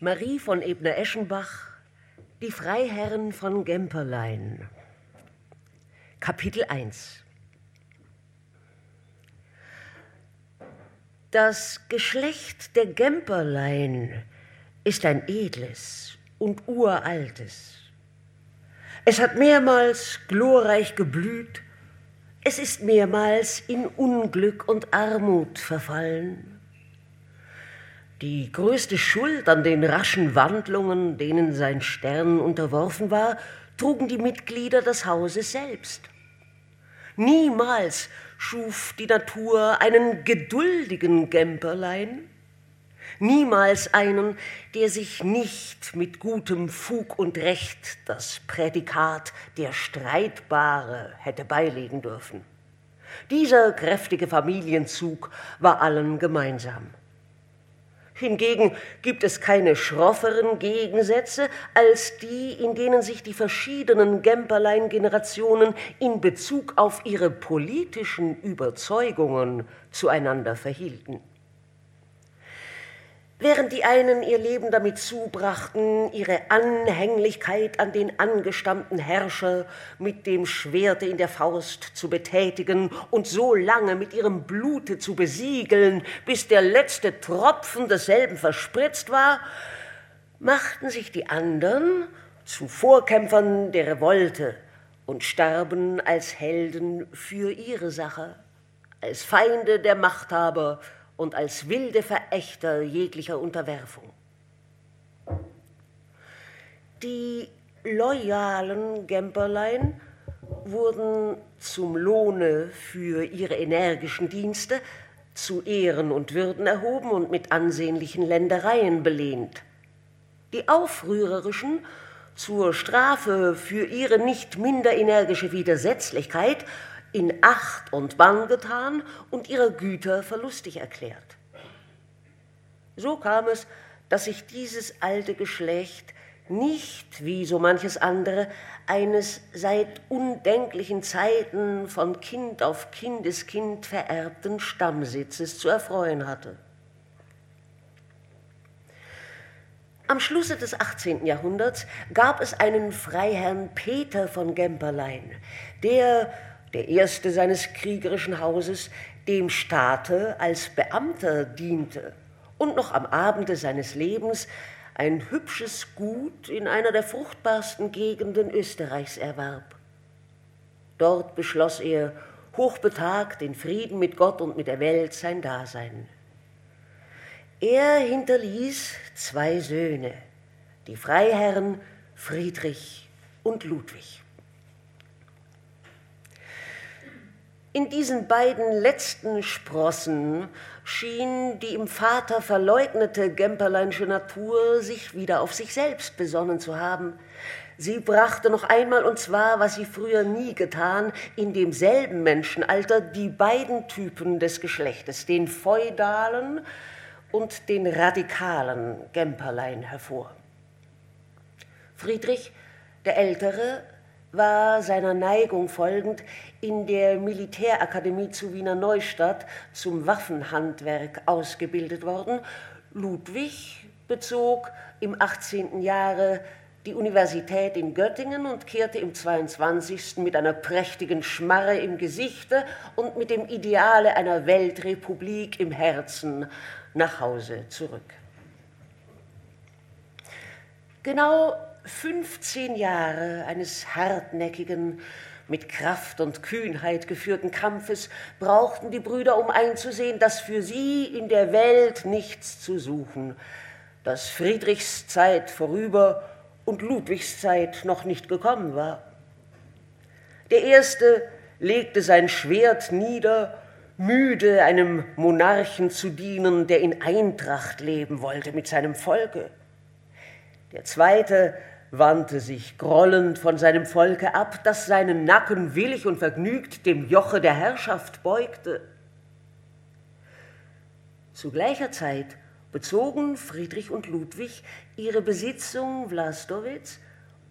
Marie von Ebner-Eschenbach, Die Freiherren von Gemperlein. Kapitel 1 Das Geschlecht der Gemperlein ist ein edles und uraltes. Es hat mehrmals glorreich geblüht, es ist mehrmals in Unglück und Armut verfallen. Die größte Schuld an den raschen Wandlungen, denen sein Stern unterworfen war, trugen die Mitglieder des Hauses selbst. Niemals schuf die Natur einen geduldigen Gemperlein, niemals einen, der sich nicht mit gutem Fug und Recht das Prädikat der Streitbare hätte beilegen dürfen. Dieser kräftige Familienzug war allen gemeinsam. Hingegen gibt es keine schrofferen Gegensätze als die, in denen sich die verschiedenen Gemperlein-Generationen in Bezug auf ihre politischen Überzeugungen zueinander verhielten. Während die einen ihr Leben damit zubrachten, ihre Anhänglichkeit an den angestammten Herrscher mit dem Schwerte in der Faust zu betätigen und so lange mit ihrem Blute zu besiegeln, bis der letzte Tropfen desselben verspritzt war, machten sich die anderen zu Vorkämpfern der Revolte und starben als Helden für ihre Sache, als Feinde der Machthaber und als wilde Verächter jeglicher Unterwerfung. Die loyalen Gemperlein wurden zum Lohne für ihre energischen Dienste zu Ehren und Würden erhoben und mit ansehnlichen Ländereien belehnt. Die Aufrührerischen zur Strafe für ihre nicht minder energische Widersetzlichkeit in Acht und Bann getan und ihrer Güter verlustig erklärt. So kam es, dass sich dieses alte Geschlecht nicht, wie so manches andere, eines seit undenklichen Zeiten von Kind auf Kindeskind vererbten Stammsitzes zu erfreuen hatte. Am Schlusse des 18. Jahrhunderts gab es einen Freiherrn Peter von Gemperlein, der der erste seines kriegerischen Hauses, dem Staate als Beamter diente und noch am Abende seines Lebens ein hübsches Gut in einer der fruchtbarsten Gegenden Österreichs erwarb. Dort beschloss er, hochbetagt in Frieden mit Gott und mit der Welt sein Dasein. Er hinterließ zwei Söhne, die Freiherren Friedrich und Ludwig. In diesen beiden letzten Sprossen schien die im Vater verleugnete Gemperleinsche Natur sich wieder auf sich selbst besonnen zu haben. Sie brachte noch einmal, und zwar, was sie früher nie getan, in demselben Menschenalter die beiden Typen des Geschlechtes, den feudalen und den radikalen Gemperlein hervor. Friedrich, der Ältere, war seiner Neigung folgend in der Militärakademie zu Wiener Neustadt zum Waffenhandwerk ausgebildet worden. Ludwig bezog im 18. Jahre die Universität in Göttingen und kehrte im 22. mit einer prächtigen Schmarre im Gesichte und mit dem Ideale einer Weltrepublik im Herzen nach Hause zurück. Genau 15 Jahre eines hartnäckigen, mit Kraft und Kühnheit geführten Kampfes brauchten die Brüder, um einzusehen, dass für sie in der Welt nichts zu suchen, dass Friedrichs Zeit vorüber und Ludwigs Zeit noch nicht gekommen war. Der erste legte sein Schwert nieder, müde einem Monarchen zu dienen, der in Eintracht leben wollte mit seinem Volke. Der zweite wandte sich grollend von seinem Volke ab, das seinen Nacken willig und vergnügt dem Joche der Herrschaft beugte. Zu gleicher Zeit bezogen Friedrich und Ludwig ihre Besitzung Vlastowitz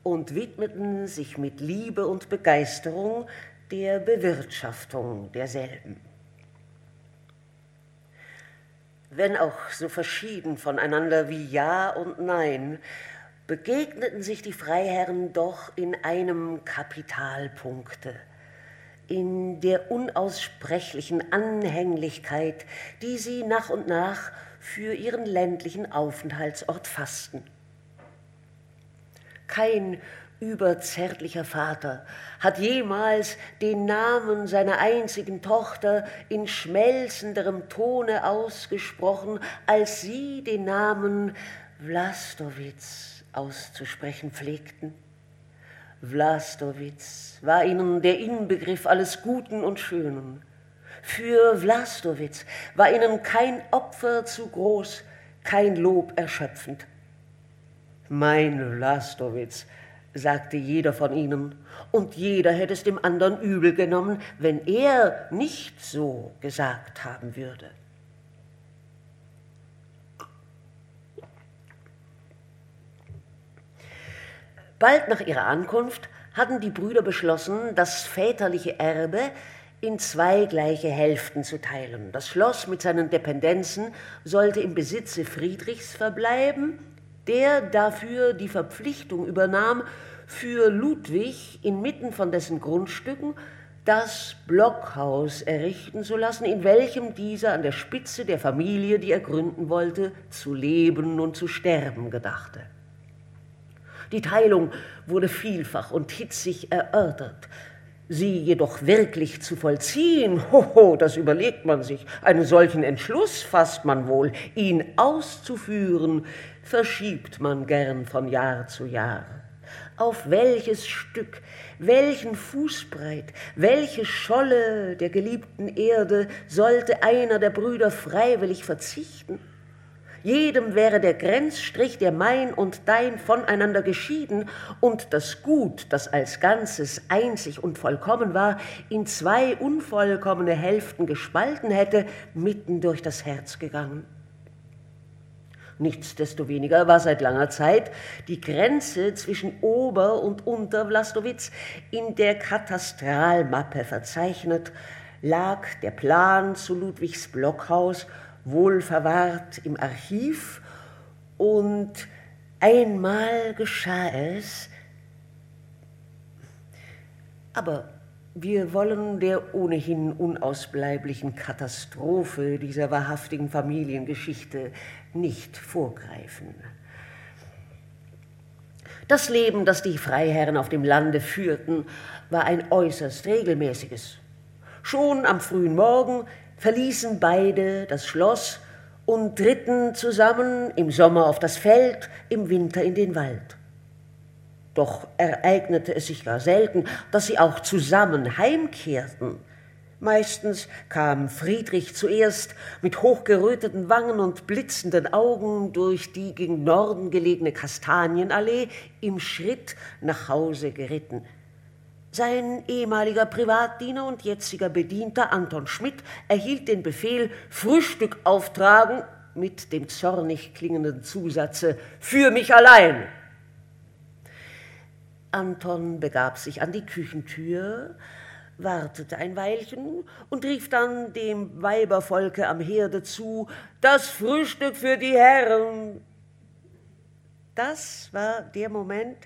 und widmeten sich mit Liebe und Begeisterung der Bewirtschaftung derselben. wenn auch so verschieden voneinander wie Ja und Nein, begegneten sich die Freiherren doch in einem Kapitalpunkte, in der unaussprechlichen Anhänglichkeit, die sie nach und nach für ihren ländlichen Aufenthaltsort fassten. Kein überzärtlicher Vater hat jemals den Namen seiner einzigen Tochter in schmelzenderem Tone ausgesprochen, als sie den Namen Vlastowitz auszusprechen pflegten. Vlastowitz war ihnen der Inbegriff alles Guten und Schönen. Für Vlastowitz war ihnen kein Opfer zu groß, kein Lob erschöpfend. Mein Vlastowitz, sagte jeder von ihnen, und jeder hätte es dem anderen übel genommen, wenn er nicht so gesagt haben würde. Bald nach ihrer Ankunft hatten die Brüder beschlossen, das väterliche Erbe in zwei gleiche Hälften zu teilen. Das Schloss mit seinen Dependenzen sollte im Besitze Friedrichs verbleiben, der dafür die Verpflichtung übernahm, für Ludwig inmitten von dessen Grundstücken das Blockhaus errichten zu lassen, in welchem dieser an der Spitze der Familie, die er gründen wollte, zu leben und zu sterben gedachte. Die Teilung wurde vielfach und hitzig erörtert. Sie jedoch wirklich zu vollziehen, hoho, das überlegt man sich. Einen solchen Entschluss fasst man wohl. Ihn auszuführen, verschiebt man gern von Jahr zu Jahr. Auf welches Stück, welchen Fußbreit, welche Scholle der geliebten Erde sollte einer der Brüder freiwillig verzichten? Jedem wäre der Grenzstrich, der mein und dein voneinander geschieden und das Gut, das als Ganzes einzig und vollkommen war, in zwei unvollkommene Hälften gespalten hätte, mitten durch das Herz gegangen. Nichtsdestoweniger war seit langer Zeit die Grenze zwischen Ober- und Unter-Vlastowitz in der Katastralmappe verzeichnet, lag der Plan zu Ludwigs Blockhaus wohl verwahrt im Archiv und einmal geschah es, aber wir wollen der ohnehin unausbleiblichen Katastrophe dieser wahrhaftigen Familiengeschichte nicht vorgreifen. Das Leben, das die Freiherren auf dem Lande führten, war ein äußerst regelmäßiges. Schon am frühen Morgen verließen beide das Schloss und ritten zusammen im Sommer auf das Feld, im Winter in den Wald. Doch ereignete es sich gar selten, dass sie auch zusammen heimkehrten. Meistens kam Friedrich zuerst mit hochgeröteten Wangen und blitzenden Augen durch die gegen Norden gelegene Kastanienallee im Schritt nach Hause geritten. Sein ehemaliger Privatdiener und jetziger Bedienter Anton Schmidt erhielt den Befehl, Frühstück auftragen mit dem zornig klingenden Zusatze für mich allein. Anton begab sich an die Küchentür, wartete ein Weilchen und rief dann dem Weibervolke am Herde zu, das Frühstück für die Herren. Das war der Moment,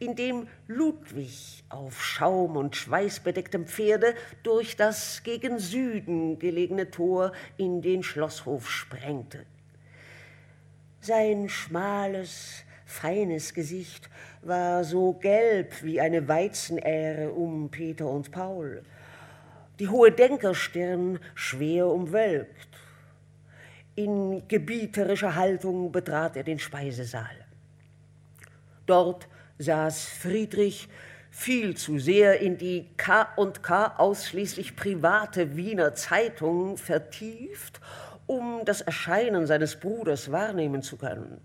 in dem Ludwig auf Schaum und schweißbedecktem Pferde durch das gegen Süden gelegene Tor in den Schlosshof sprengte. Sein schmales, feines Gesicht war so gelb wie eine Weizenähre um Peter und Paul, die hohe Denkerstirn schwer umwölkt. In gebieterischer Haltung betrat er den Speisesaal. Dort saß Friedrich viel zu sehr in die K&K ausschließlich private Wiener Zeitung vertieft, um das Erscheinen seines Bruders wahrnehmen zu können.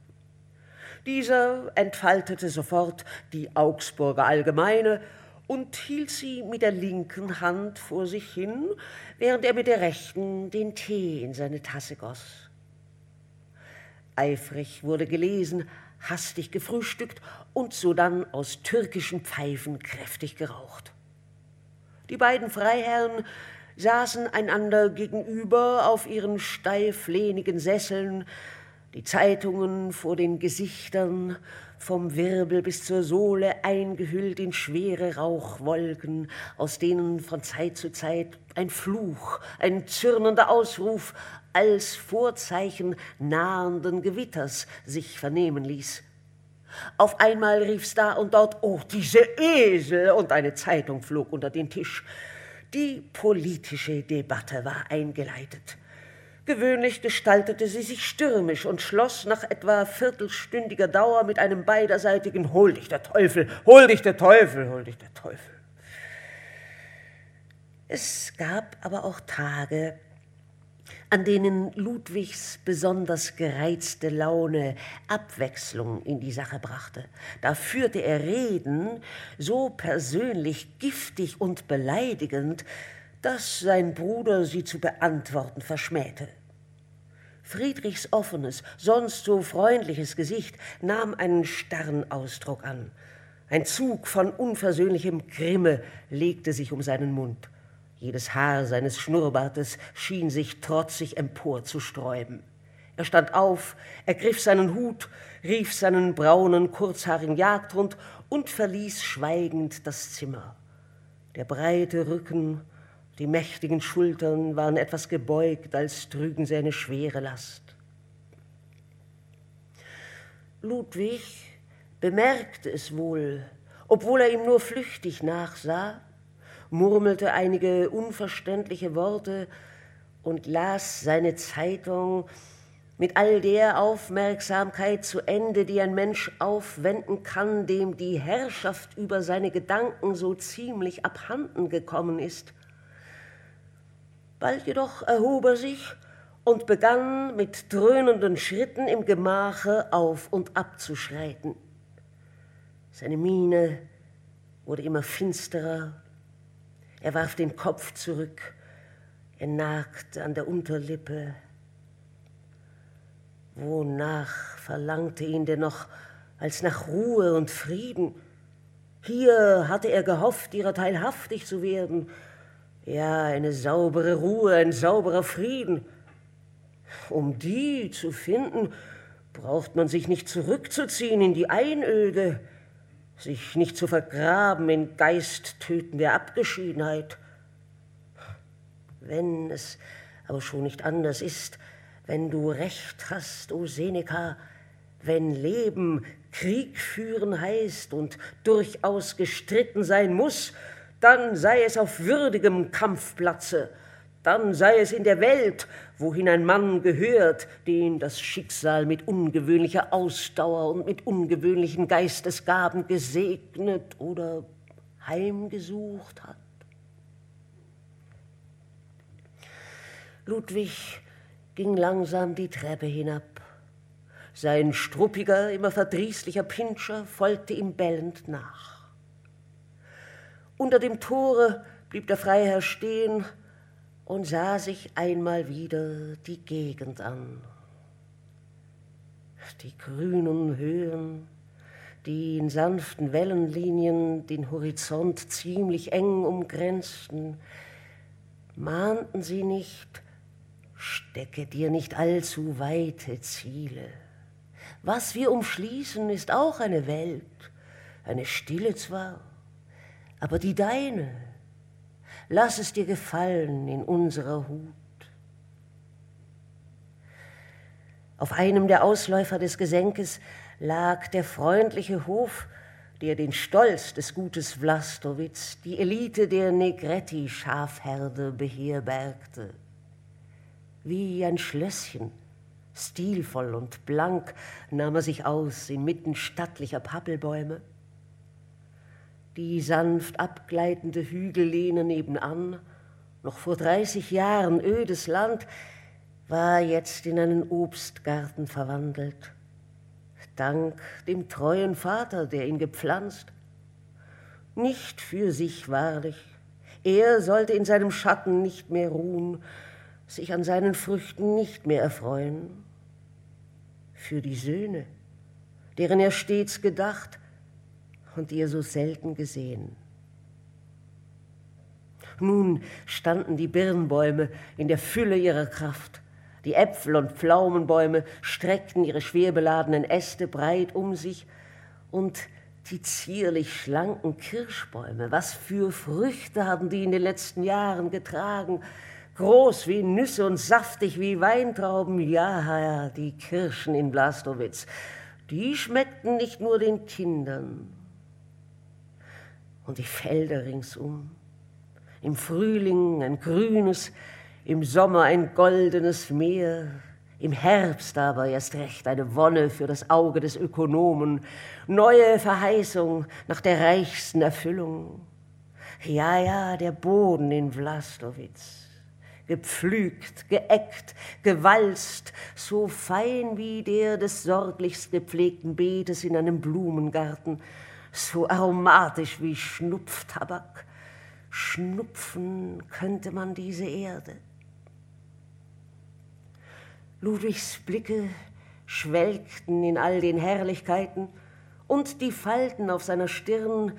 Dieser entfaltete sofort die Augsburger Allgemeine und hielt sie mit der linken Hand vor sich hin, während er mit der rechten den Tee in seine Tasse goss. Eifrig wurde gelesen, hastig gefrühstückt und sodann aus türkischen Pfeifen kräftig geraucht. Die beiden Freiherren saßen einander gegenüber auf ihren steiflehnigen Sesseln, die Zeitungen vor den Gesichtern, vom Wirbel bis zur Sohle eingehüllt in schwere Rauchwolken, aus denen von Zeit zu Zeit ein Fluch, ein zürnender Ausruf als Vorzeichen nahenden Gewitters sich vernehmen ließ. Auf einmal rief's da und dort, oh, diese Esel, und eine Zeitung flog unter den Tisch. Die politische Debatte war eingeleitet. Gewöhnlich gestaltete sie sich stürmisch und schloss nach etwa viertelstündiger Dauer mit einem beiderseitigen Hol dich der Teufel, hol dich der Teufel, hol dich der Teufel. Es gab aber auch Tage, an denen Ludwigs besonders gereizte Laune Abwechslung in die Sache brachte. Da führte er Reden so persönlich giftig und beleidigend, dass sein Bruder sie zu beantworten verschmähte. Friedrichs offenes, sonst so freundliches Gesicht nahm einen starren Ausdruck an. Ein Zug von unversöhnlichem Grimme legte sich um seinen Mund. Jedes Haar seines Schnurrbartes schien sich trotzig emporzusträuben. Er stand auf, ergriff seinen Hut, rief seinen braunen, kurzhaarigen Jagdhund und verließ schweigend das Zimmer. Der breite Rücken die mächtigen Schultern waren etwas gebeugt, als trügen sie eine schwere Last. Ludwig bemerkte es wohl, obwohl er ihm nur flüchtig nachsah, murmelte einige unverständliche Worte und las seine Zeitung mit all der Aufmerksamkeit zu Ende, die ein Mensch aufwenden kann, dem die Herrschaft über seine Gedanken so ziemlich abhanden gekommen ist. Bald jedoch erhob er sich und begann mit dröhnenden Schritten im Gemache auf und ab zu schreiten. Seine Miene wurde immer finsterer. Er warf den Kopf zurück. Er nagte an der Unterlippe. Wonach verlangte ihn denn noch als nach Ruhe und Frieden? Hier hatte er gehofft, ihrer teilhaftig zu werden, ja, eine saubere Ruhe, ein sauberer Frieden. Um die zu finden, braucht man sich nicht zurückzuziehen in die Einöde, sich nicht zu vergraben in geisttötender Abgeschiedenheit. Wenn es aber schon nicht anders ist, wenn du recht hast, o Seneca, wenn Leben Krieg führen heißt und durchaus gestritten sein muss, dann sei es auf würdigem Kampfplatze, dann sei es in der Welt, wohin ein Mann gehört, den das Schicksal mit ungewöhnlicher Ausdauer und mit ungewöhnlichen Geistesgaben gesegnet oder heimgesucht hat. Ludwig ging langsam die Treppe hinab. Sein struppiger, immer verdrießlicher Pinscher folgte ihm bellend nach. Unter dem Tore blieb der Freiherr stehen und sah sich einmal wieder die Gegend an. Die grünen Höhen, die in sanften Wellenlinien den Horizont ziemlich eng umgrenzten, mahnten sie nicht, stecke dir nicht allzu weite Ziele. Was wir umschließen, ist auch eine Welt, eine Stille zwar, aber die deine, lass es dir gefallen in unserer Hut. Auf einem der Ausläufer des Gesenkes lag der freundliche Hof, der den Stolz des Gutes Vlastowitz, die Elite der Negretti-Schafherde beherbergte. Wie ein Schlösschen, stilvoll und blank, nahm er sich aus inmitten stattlicher Pappelbäume die sanft abgleitende Hügellehne nebenan, noch vor 30 Jahren ödes Land, war jetzt in einen Obstgarten verwandelt. Dank dem treuen Vater, der ihn gepflanzt. Nicht für sich wahrlich. Er sollte in seinem Schatten nicht mehr ruhen, sich an seinen Früchten nicht mehr erfreuen. Für die Söhne, deren er stets gedacht, und ihr so selten gesehen. Nun standen die Birnbäume in der Fülle ihrer Kraft. Die Äpfel- und Pflaumenbäume streckten ihre schwer beladenen Äste breit um sich und die zierlich schlanken Kirschbäume, was für Früchte haben die in den letzten Jahren getragen? Groß wie Nüsse und saftig wie Weintrauben, ja, ja, die Kirschen in Blastowitz, die schmeckten nicht nur den Kindern. Und die Felder ringsum, im Frühling ein grünes, im Sommer ein goldenes Meer, im Herbst aber erst recht eine Wonne für das Auge des Ökonomen, neue Verheißung nach der reichsten Erfüllung. Ja, ja, der Boden in Vlastowitz, gepflügt, geeckt, gewalzt, so fein wie der des sorglichst gepflegten Beetes in einem Blumengarten, so aromatisch wie Schnupftabak. Schnupfen könnte man diese Erde. Ludwigs Blicke schwelgten in all den Herrlichkeiten, und die Falten auf seiner Stirn,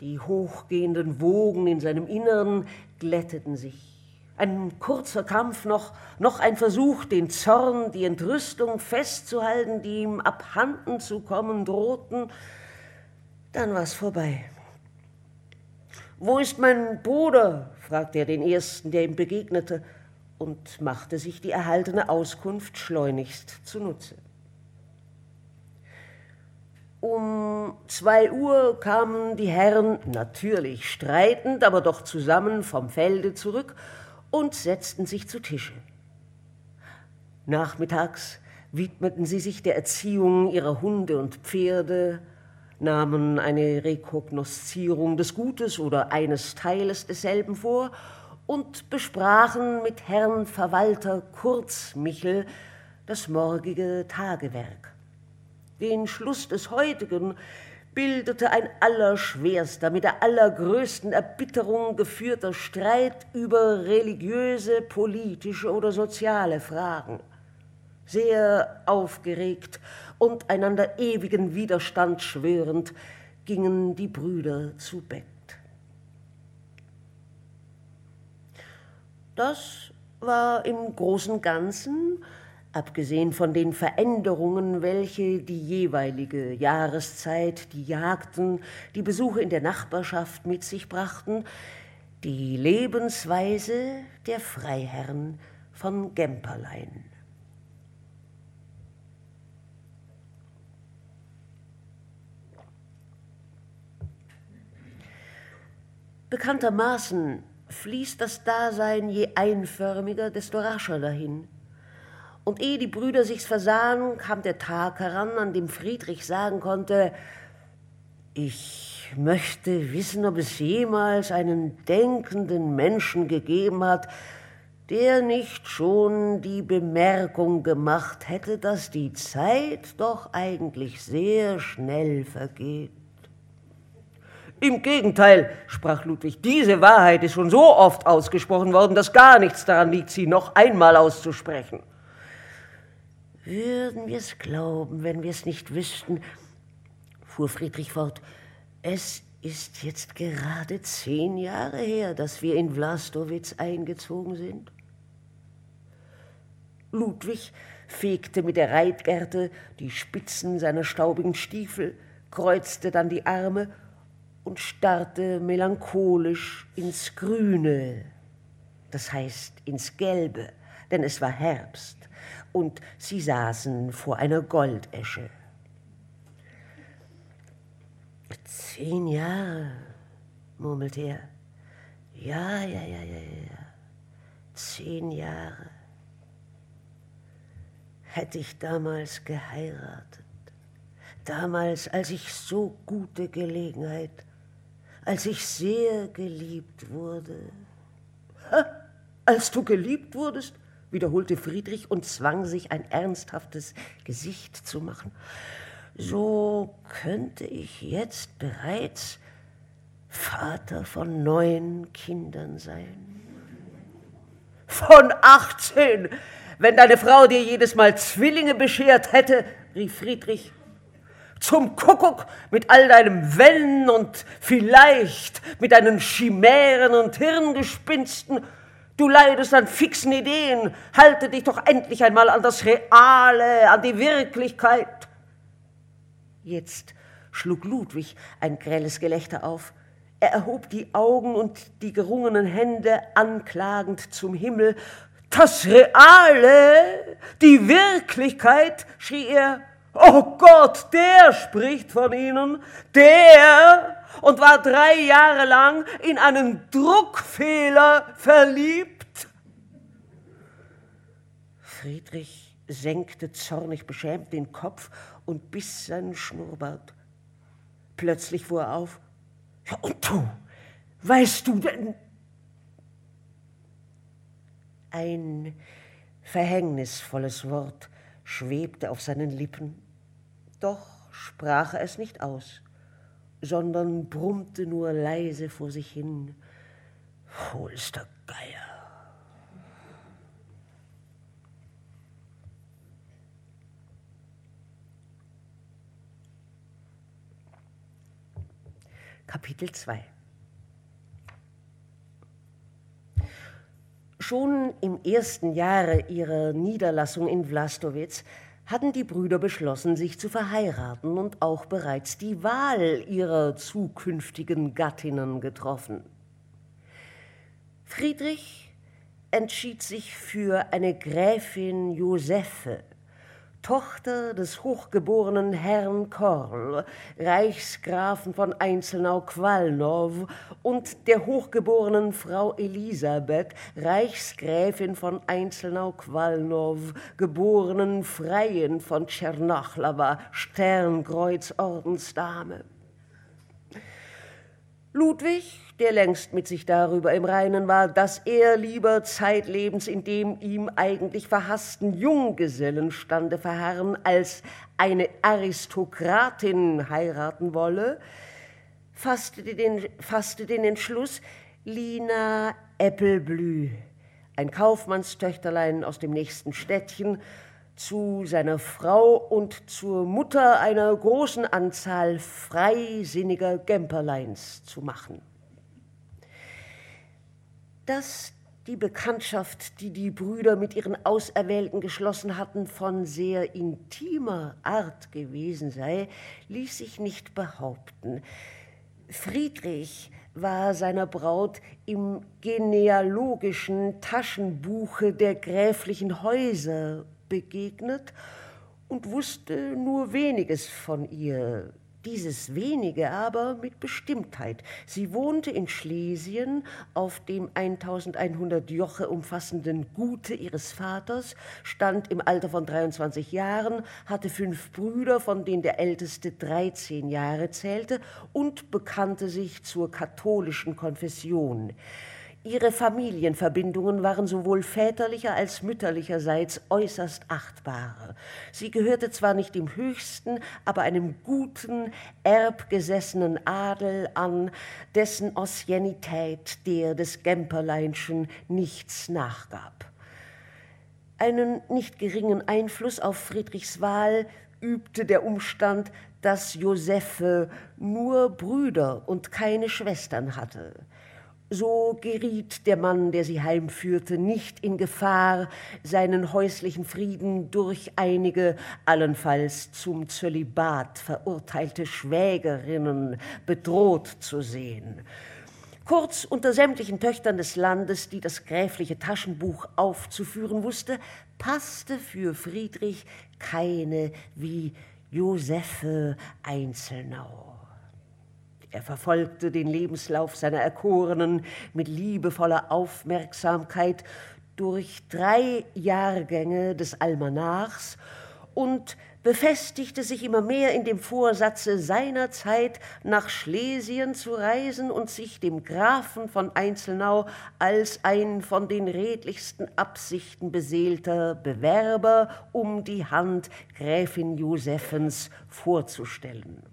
die hochgehenden Wogen in seinem Innern glätteten sich. Ein kurzer Kampf noch, noch ein Versuch, den Zorn, die Entrüstung festzuhalten, die ihm abhanden zu kommen drohten, dann war's vorbei. Wo ist mein Bruder? fragte er den ersten, der ihm begegnete und machte sich die erhaltene Auskunft schleunigst zunutze. Um zwei Uhr kamen die Herren, natürlich streitend, aber doch zusammen vom Felde zurück und setzten sich zu Tische. Nachmittags widmeten sie sich der Erziehung ihrer Hunde und Pferde, nahmen eine Rekognoszierung des Gutes oder eines Teiles desselben vor und besprachen mit Herrn Verwalter Kurzmichel das morgige Tagewerk. Den Schluss des heutigen bildete ein allerschwerster, mit der allergrößten Erbitterung geführter Streit über religiöse, politische oder soziale Fragen. Sehr aufgeregt und einander ewigen Widerstand schwörend gingen die Brüder zu Bett. Das war im großen Ganzen, abgesehen von den Veränderungen, welche die jeweilige Jahreszeit, die Jagden, die Besuche in der Nachbarschaft mit sich brachten, die Lebensweise der Freiherren von Gemperlein. Bekanntermaßen fließt das Dasein je einförmiger, desto rascher dahin. Und ehe die Brüder sich's versahen, kam der Tag heran, an dem Friedrich sagen konnte, ich möchte wissen, ob es jemals einen denkenden Menschen gegeben hat, der nicht schon die Bemerkung gemacht hätte, dass die Zeit doch eigentlich sehr schnell vergeht. Im Gegenteil, sprach Ludwig, diese Wahrheit ist schon so oft ausgesprochen worden, dass gar nichts daran liegt, sie noch einmal auszusprechen. Würden wir es glauben, wenn wir es nicht wüssten, fuhr Friedrich fort, es ist jetzt gerade zehn Jahre her, dass wir in Vlastowitz eingezogen sind. Ludwig fegte mit der Reitgerte die Spitzen seiner staubigen Stiefel, kreuzte dann die Arme und starrte melancholisch ins Grüne, das heißt ins Gelbe, denn es war Herbst und sie saßen vor einer Goldesche. Zehn Jahre, murmelte er. Ja, ja, ja, ja, ja. Zehn Jahre. Hätte ich damals geheiratet, damals, als ich so gute Gelegenheit als ich sehr geliebt wurde. Ha, als du geliebt wurdest? wiederholte Friedrich und zwang sich ein ernsthaftes Gesicht zu machen. So könnte ich jetzt bereits Vater von neun Kindern sein. Von achtzehn! Wenn deine Frau dir jedes Mal Zwillinge beschert hätte, rief Friedrich. Zum Kuckuck mit all deinem Wenn und vielleicht mit deinen Chimären und Hirngespinsten. Du leidest an fixen Ideen. Halte dich doch endlich einmal an das Reale, an die Wirklichkeit. Jetzt schlug Ludwig ein grelles Gelächter auf. Er erhob die Augen und die gerungenen Hände anklagend zum Himmel. Das Reale, die Wirklichkeit, schrie er. Oh Gott, der spricht von Ihnen, der und war drei Jahre lang in einen Druckfehler verliebt. Friedrich senkte zornig beschämt den Kopf und biss seinen Schnurrbart. Plötzlich fuhr er auf. Ja, und du, weißt du denn? Ein verhängnisvolles Wort schwebte auf seinen Lippen, doch sprach er es nicht aus, sondern brummte nur leise vor sich hin. Holster Geier. Kapitel 2 Schon im ersten Jahre ihrer Niederlassung in Vlastowitz hatten die Brüder beschlossen, sich zu verheiraten und auch bereits die Wahl ihrer zukünftigen Gattinnen getroffen. Friedrich entschied sich für eine Gräfin Josephe, Tochter des hochgeborenen Herrn Korl, Reichsgrafen von Einzelnau-Qualnow und der hochgeborenen Frau Elisabeth, Reichsgräfin von Einzelnau-Qualnow, geborenen Freien von Tschernachlawa, Sternkreuz-Ordensdame. Ludwig der längst mit sich darüber im Reinen war, dass er lieber zeitlebens in dem ihm eigentlich verhassten Junggesellenstande verharren, als eine Aristokratin heiraten wolle, fasste den, fasste den Entschluss, Lina Äppelblü, ein Kaufmannstöchterlein aus dem nächsten Städtchen, zu seiner Frau und zur Mutter einer großen Anzahl freisinniger Gemperleins zu machen dass die Bekanntschaft, die die Brüder mit ihren Auserwählten geschlossen hatten, von sehr intimer Art gewesen sei, ließ sich nicht behaupten. Friedrich war seiner Braut im genealogischen Taschenbuche der gräflichen Häuser begegnet und wusste nur weniges von ihr, dieses wenige aber mit Bestimmtheit. Sie wohnte in Schlesien auf dem 1100 Joche umfassenden Gute ihres Vaters, stand im Alter von 23 Jahren, hatte fünf Brüder, von denen der älteste 13 Jahre zählte und bekannte sich zur katholischen Konfession. Ihre Familienverbindungen waren sowohl väterlicher als mütterlicherseits äußerst achtbar. Sie gehörte zwar nicht dem höchsten, aber einem guten, erbgesessenen Adel an, dessen Ossianität der des Gemperleinschen nichts nachgab. Einen nicht geringen Einfluss auf Friedrichs Wahl übte der Umstand, dass Josephe nur Brüder und keine Schwestern hatte. So geriet der Mann, der sie heimführte, nicht in Gefahr, seinen häuslichen Frieden durch einige allenfalls zum Zölibat verurteilte Schwägerinnen bedroht zu sehen. Kurz unter sämtlichen Töchtern des Landes, die das gräfliche Taschenbuch aufzuführen wusste, passte für Friedrich keine wie Josephe Einzelnau. Er verfolgte den Lebenslauf seiner Erkorenen mit liebevoller Aufmerksamkeit durch drei Jahrgänge des Almanachs und befestigte sich immer mehr in dem Vorsatze seiner Zeit, nach Schlesien zu reisen und sich dem Grafen von Einzelnau als ein von den redlichsten Absichten beseelter Bewerber um die Hand Gräfin Josephens vorzustellen.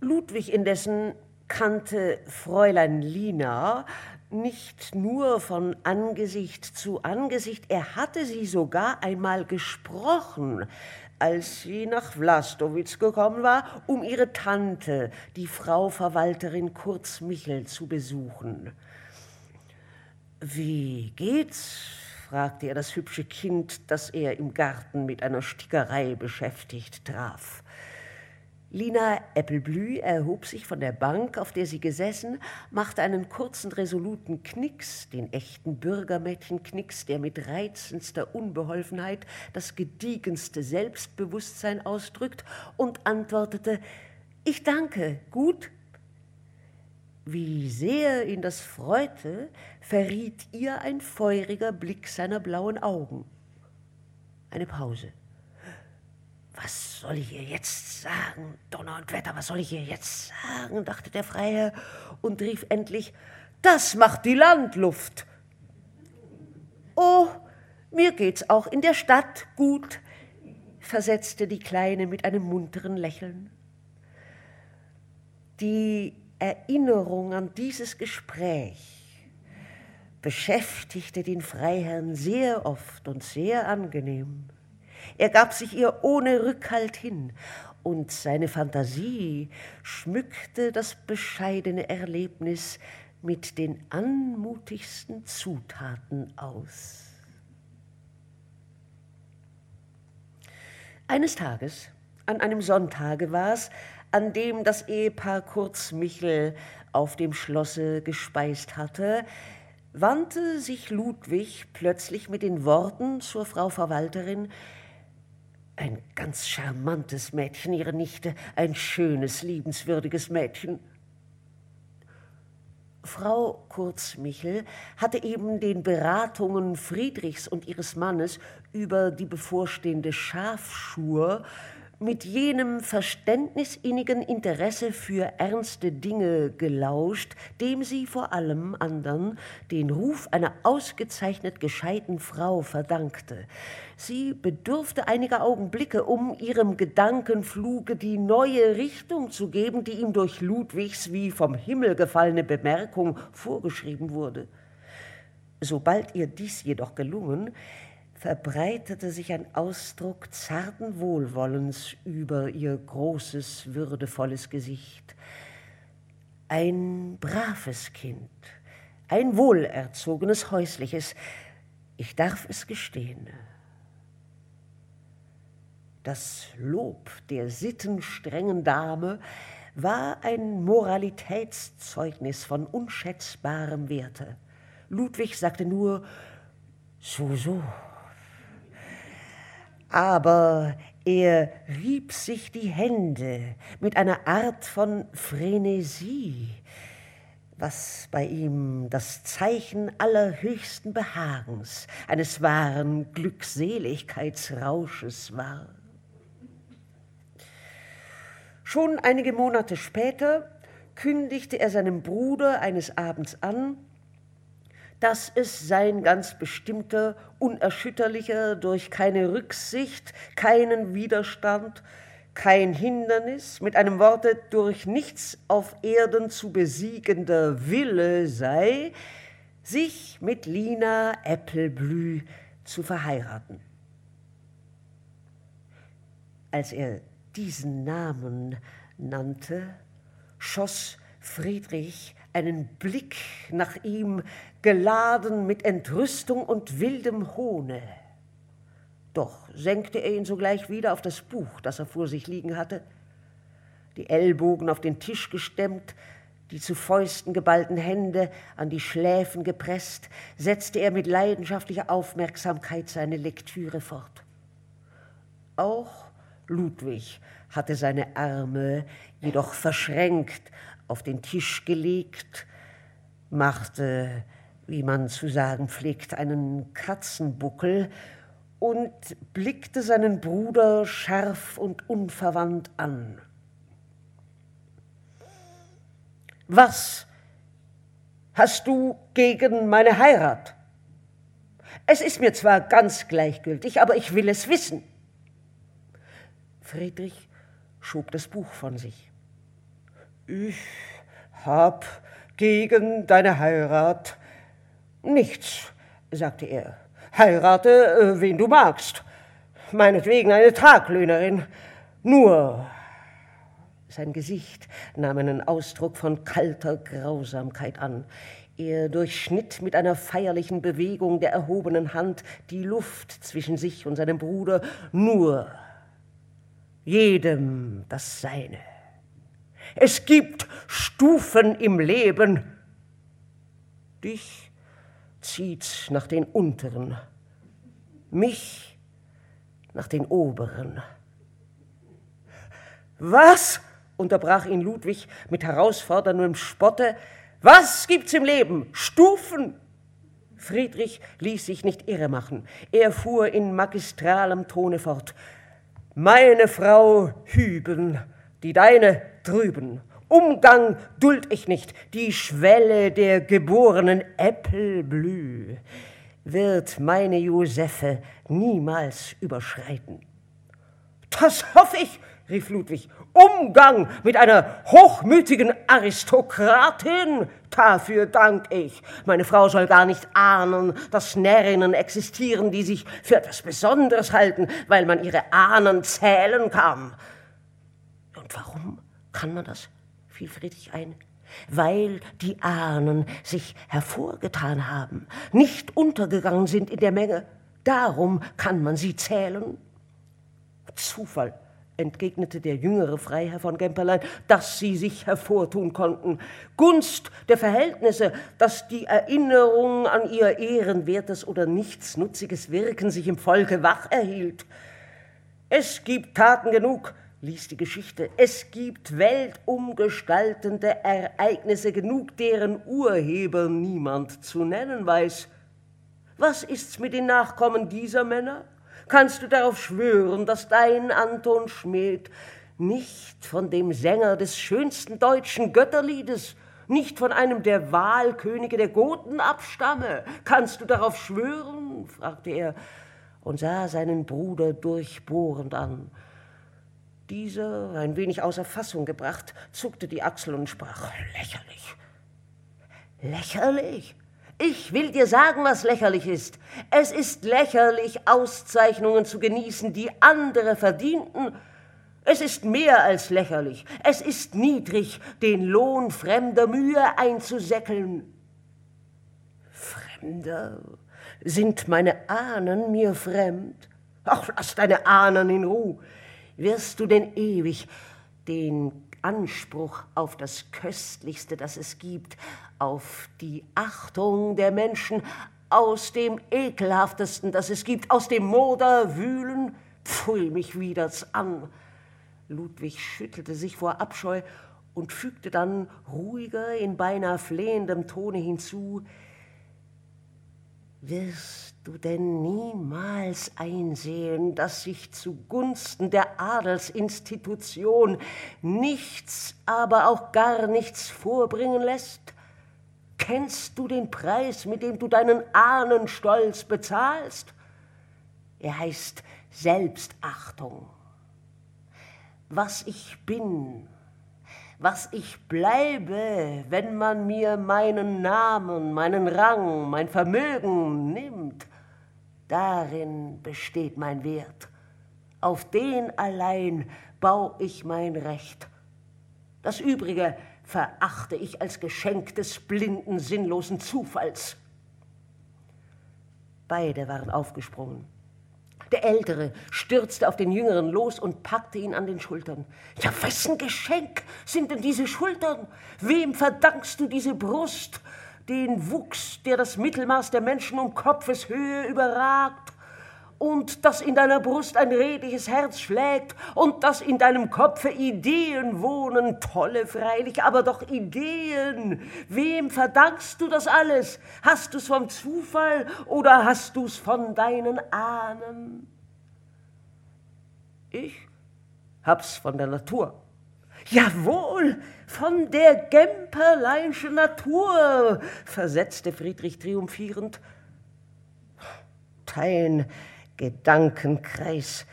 Ludwig indessen kannte Fräulein Lina nicht nur von Angesicht zu Angesicht, er hatte sie sogar einmal gesprochen, als sie nach Vlastowitz gekommen war, um ihre Tante, die Frau Verwalterin Kurz Michel, zu besuchen. Wie geht's? fragte er das hübsche Kind, das er im Garten mit einer Stickerei beschäftigt traf. Lina Äppelblü erhob sich von der Bank, auf der sie gesessen, machte einen kurzen, resoluten Knicks, den echten Bürgermädchenknicks, der mit reizendster Unbeholfenheit das gediegenste Selbstbewusstsein ausdrückt, und antwortete, ich danke, gut. Wie sehr ihn das freute, verriet ihr ein feuriger Blick seiner blauen Augen. Eine Pause. Was soll ich ihr jetzt sagen? Donner und Wetter, was soll ich ihr jetzt sagen? dachte der Freiherr und rief endlich, das macht die Landluft. Oh, mir geht's auch in der Stadt gut, versetzte die Kleine mit einem munteren Lächeln. Die Erinnerung an dieses Gespräch beschäftigte den Freiherrn sehr oft und sehr angenehm. Er gab sich ihr ohne Rückhalt hin, und seine Fantasie schmückte das bescheidene Erlebnis mit den anmutigsten Zutaten aus. Eines Tages, an einem Sonntage war es, an dem das Ehepaar Kurz Michel auf dem Schlosse gespeist hatte, wandte sich Ludwig plötzlich mit den Worten zur Frau Verwalterin, ein ganz charmantes Mädchen, ihre Nichte, ein schönes, liebenswürdiges Mädchen. Frau Kurzmichel hatte eben den Beratungen Friedrichs und ihres Mannes über die bevorstehende Schafschur mit jenem verständnisinnigen Interesse für ernste Dinge gelauscht, dem sie vor allem andern den Ruf einer ausgezeichnet gescheiten Frau verdankte. Sie bedurfte einiger Augenblicke, um ihrem Gedankenfluge die neue Richtung zu geben, die ihm durch Ludwigs wie vom Himmel gefallene Bemerkung vorgeschrieben wurde. Sobald ihr dies jedoch gelungen, verbreitete sich ein Ausdruck zarten Wohlwollens über ihr großes, würdevolles Gesicht. Ein braves Kind, ein wohlerzogenes, häusliches, ich darf es gestehen. Das Lob der sittenstrengen Dame war ein Moralitätszeugnis von unschätzbarem Werte. Ludwig sagte nur, so, so, aber er rieb sich die Hände mit einer Art von Phrenesie, was bei ihm das Zeichen allerhöchsten Behagens, eines wahren Glückseligkeitsrausches war. Schon einige Monate später kündigte er seinem Bruder eines Abends an, dass es sein ganz bestimmter, unerschütterlicher, durch keine Rücksicht, keinen Widerstand, kein Hindernis, mit einem Worte durch nichts auf Erden zu besiegender Wille sei, sich mit Lina Äppelblü zu verheiraten. Als er diesen Namen nannte, schoss Friedrich einen Blick nach ihm, geladen mit Entrüstung und wildem Hohne. Doch senkte er ihn sogleich wieder auf das Buch, das er vor sich liegen hatte, die Ellbogen auf den Tisch gestemmt, die zu Fäusten geballten Hände an die Schläfen gepresst, setzte er mit leidenschaftlicher Aufmerksamkeit seine Lektüre fort. Auch Ludwig hatte seine Arme jedoch verschränkt auf den Tisch gelegt, machte, wie man zu sagen pflegt, einen Katzenbuckel und blickte seinen Bruder scharf und unverwandt an. Was hast du gegen meine Heirat? Es ist mir zwar ganz gleichgültig, aber ich will es wissen. Friedrich schob das Buch von sich. Ich hab gegen deine Heirat nichts, sagte er. Heirate, äh, wen du magst. meinetwegen eine Taglöhnerin. Nur sein Gesicht nahm einen Ausdruck von kalter Grausamkeit an. Er durchschnitt mit einer feierlichen Bewegung der erhobenen Hand die Luft zwischen sich und seinem Bruder. Nur jedem das Seine. Es gibt Stufen im Leben. Dich zieht's nach den unteren, mich nach den oberen. Was? unterbrach ihn Ludwig mit herausforderndem Spotte. Was gibt's im Leben? Stufen? Friedrich ließ sich nicht irremachen. Er fuhr in magistralem Tone fort. Meine Frau hüben, die deine drüben. Umgang duld ich nicht, die Schwelle der geborenen Äppelblüh wird meine Josephe niemals überschreiten. Das hoffe ich, rief Ludwig. Umgang mit einer hochmütigen Aristokratin, dafür dank ich. Meine Frau soll gar nicht ahnen, dass Närrinnen existieren, die sich für etwas Besonderes halten, weil man ihre Ahnen zählen kann. Warum kann man das? fiel Friedrich ein. Weil die Ahnen sich hervorgetan haben, nicht untergegangen sind in der Menge. Darum kann man sie zählen. Zufall, entgegnete der jüngere Freiherr von Gemperlein, dass sie sich hervortun konnten. Gunst der Verhältnisse, dass die Erinnerung an ihr ehrenwertes oder nichtsnutziges Wirken sich im Volke wach erhielt. Es gibt Taten genug, ließ die Geschichte, es gibt weltumgestaltende Ereignisse genug, deren Urheber niemand zu nennen weiß. Was ist's mit den Nachkommen dieser Männer? kannst du darauf schwören, dass dein Anton Schmidt nicht von dem Sänger des schönsten deutschen Götterliedes, nicht von einem der Wahlkönige der Goten abstamme. Kannst du darauf schwören? fragte er und sah seinen Bruder durchbohrend an. Dieser, ein wenig außer Fassung gebracht, zuckte die Achsel und sprach lächerlich. Lächerlich? Ich will dir sagen, was lächerlich ist. Es ist lächerlich, Auszeichnungen zu genießen, die andere verdienten. Es ist mehr als lächerlich. Es ist niedrig, den Lohn fremder Mühe einzusäckeln. Fremder? Sind meine Ahnen mir fremd? Ach, lass deine Ahnen in Ruhe. Wirst du denn ewig den Anspruch auf das Köstlichste, das es gibt, auf die Achtung der Menschen aus dem Ekelhaftesten, das es gibt, aus dem Moder wühlen? Pfui, mich widert's an. Ludwig schüttelte sich vor Abscheu und fügte dann ruhiger, in beinahe flehendem Tone hinzu, wirst du denn niemals einsehen, dass sich zugunsten der Adelsinstitution nichts, aber auch gar nichts vorbringen lässt? Kennst du den Preis, mit dem du deinen Ahnenstolz bezahlst? Er heißt Selbstachtung. Was ich bin, was ich bleibe, wenn man mir meinen Namen, meinen Rang, mein Vermögen nimmt, darin besteht mein Wert. Auf den allein bau ich mein Recht. Das Übrige verachte ich als Geschenk des blinden, sinnlosen Zufalls. Beide waren aufgesprungen. Der Ältere stürzte auf den Jüngeren los und packte ihn an den Schultern. Ja, wessen Geschenk sind denn diese Schultern? Wem verdankst du diese Brust, den Wuchs, der das Mittelmaß der Menschen um Kopfeshöhe überragt? Und dass in deiner Brust ein redliches Herz schlägt und dass in deinem Kopfe Ideen wohnen, tolle freilich, aber doch Ideen. Wem verdankst du das alles? Hast du's vom Zufall oder hast du's von deinen Ahnen? Ich hab's von der Natur. Jawohl, von der Gemperleinschen Natur, versetzte Friedrich triumphierend. Dein Gedankenkreis,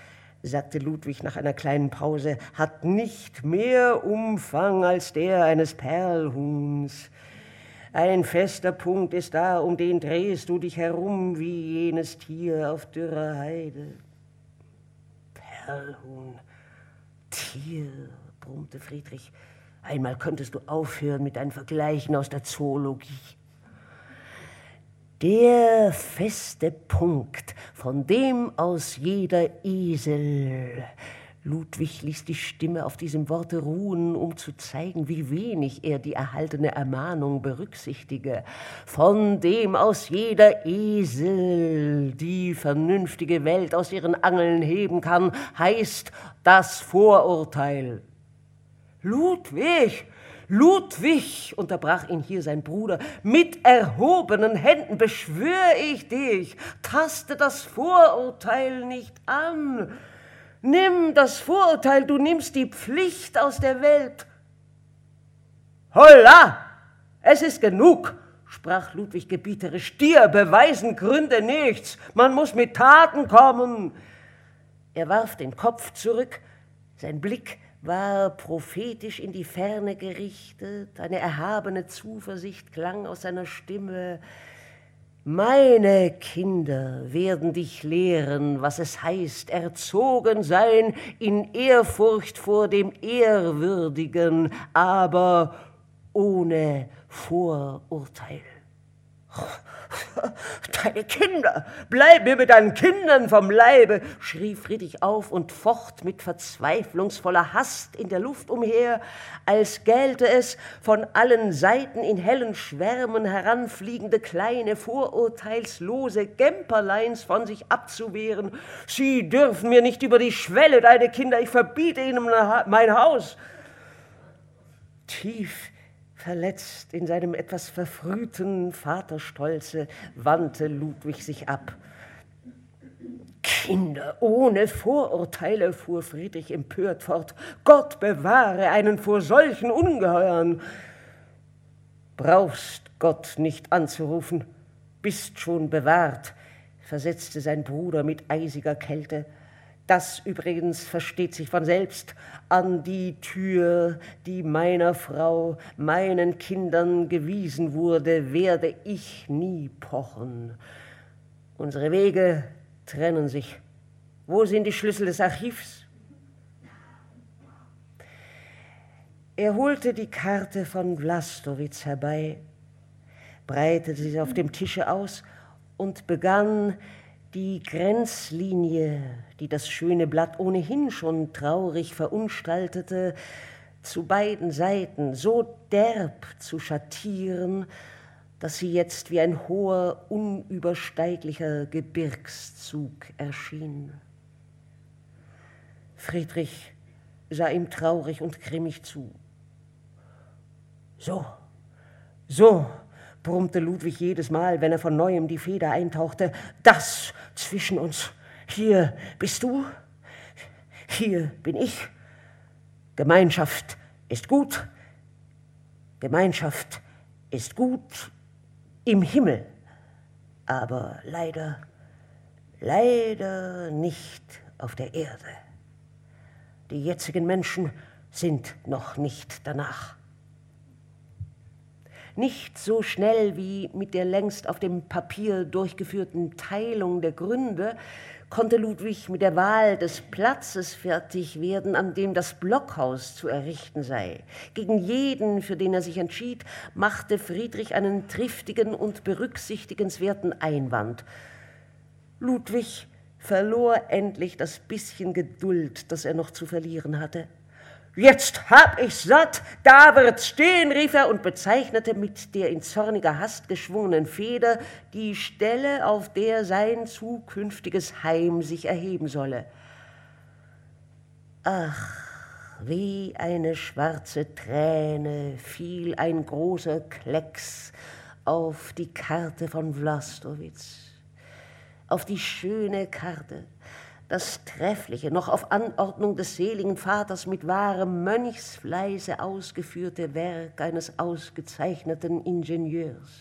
sagte Ludwig nach einer kleinen Pause, hat nicht mehr Umfang als der eines Perlhuhns. Ein fester Punkt ist da, um den drehst du dich herum wie jenes Tier auf dürrer Heide. Perlhuhn. Tier, brummte Friedrich. Einmal könntest du aufhören mit deinen Vergleichen aus der Zoologie. Der feste Punkt, von dem aus jeder Esel. Ludwig ließ die Stimme auf diesem Worte ruhen, um zu zeigen, wie wenig er die erhaltene Ermahnung berücksichtige. Von dem aus jeder Esel die vernünftige Welt aus ihren Angeln heben kann, heißt das Vorurteil. Ludwig, Ludwig, unterbrach ihn hier sein Bruder, mit erhobenen Händen beschwöre ich dich, taste das Vorurteil nicht an. Nimm das Vorurteil, du nimmst die Pflicht aus der Welt. Holla! Es ist genug, sprach Ludwig gebieterisch. Dir beweisen Gründe nichts. Man muss mit Taten kommen. Er warf den Kopf zurück, sein Blick war prophetisch in die Ferne gerichtet, eine erhabene Zuversicht klang aus seiner Stimme. Meine Kinder werden dich lehren, was es heißt, erzogen sein in Ehrfurcht vor dem Ehrwürdigen, aber ohne Vorurteil. Deine Kinder, bleib mir mit deinen Kindern vom Leibe, schrie Friedrich auf und focht mit verzweiflungsvoller Hast in der Luft umher, als gelte es, von allen Seiten in hellen Schwärmen heranfliegende kleine, vorurteilslose Gemperleins von sich abzuwehren. Sie dürfen mir nicht über die Schwelle, deine Kinder, ich verbiete ihnen mein Haus. Tief Verletzt in seinem etwas verfrühten Vaterstolze wandte Ludwig sich ab. Kinder ohne Vorurteile, fuhr Friedrich empört fort. Gott bewahre einen vor solchen Ungeheuern. Brauchst Gott nicht anzurufen, bist schon bewahrt, versetzte sein Bruder mit eisiger Kälte. Das übrigens versteht sich von selbst. An die Tür, die meiner Frau, meinen Kindern gewiesen wurde, werde ich nie pochen. Unsere Wege trennen sich. Wo sind die Schlüssel des Archivs? Er holte die Karte von Vlastowitz herbei, breitete sie auf dem Tische aus und begann, die Grenzlinie, die das schöne Blatt ohnehin schon traurig verunstaltete, zu beiden Seiten so derb zu schattieren, dass sie jetzt wie ein hoher, unübersteiglicher Gebirgszug erschien. Friedrich sah ihm traurig und grimmig zu. So, so, brummte Ludwig jedes Mal, wenn er von neuem die Feder eintauchte, das zwischen uns. Hier bist du, hier bin ich. Gemeinschaft ist gut, Gemeinschaft ist gut im Himmel, aber leider, leider nicht auf der Erde. Die jetzigen Menschen sind noch nicht danach nicht so schnell wie mit der längst auf dem Papier durchgeführten Teilung der Gründe konnte Ludwig mit der Wahl des Platzes fertig werden, an dem das Blockhaus zu errichten sei. Gegen jeden, für den er sich entschied, machte Friedrich einen triftigen und berücksichtigenswerten Einwand. Ludwig verlor endlich das bisschen Geduld, das er noch zu verlieren hatte. Jetzt hab ich's satt, da wird's stehen, rief er und bezeichnete mit der in zorniger Hast geschwungenen Feder die Stelle, auf der sein zukünftiges Heim sich erheben solle. Ach, wie eine schwarze Träne fiel ein großer Klecks auf die Karte von Vlastowitz, auf die schöne Karte, das treffliche, noch auf Anordnung des seligen Vaters mit wahrem Mönchsfleiße ausgeführte Werk eines ausgezeichneten Ingenieurs.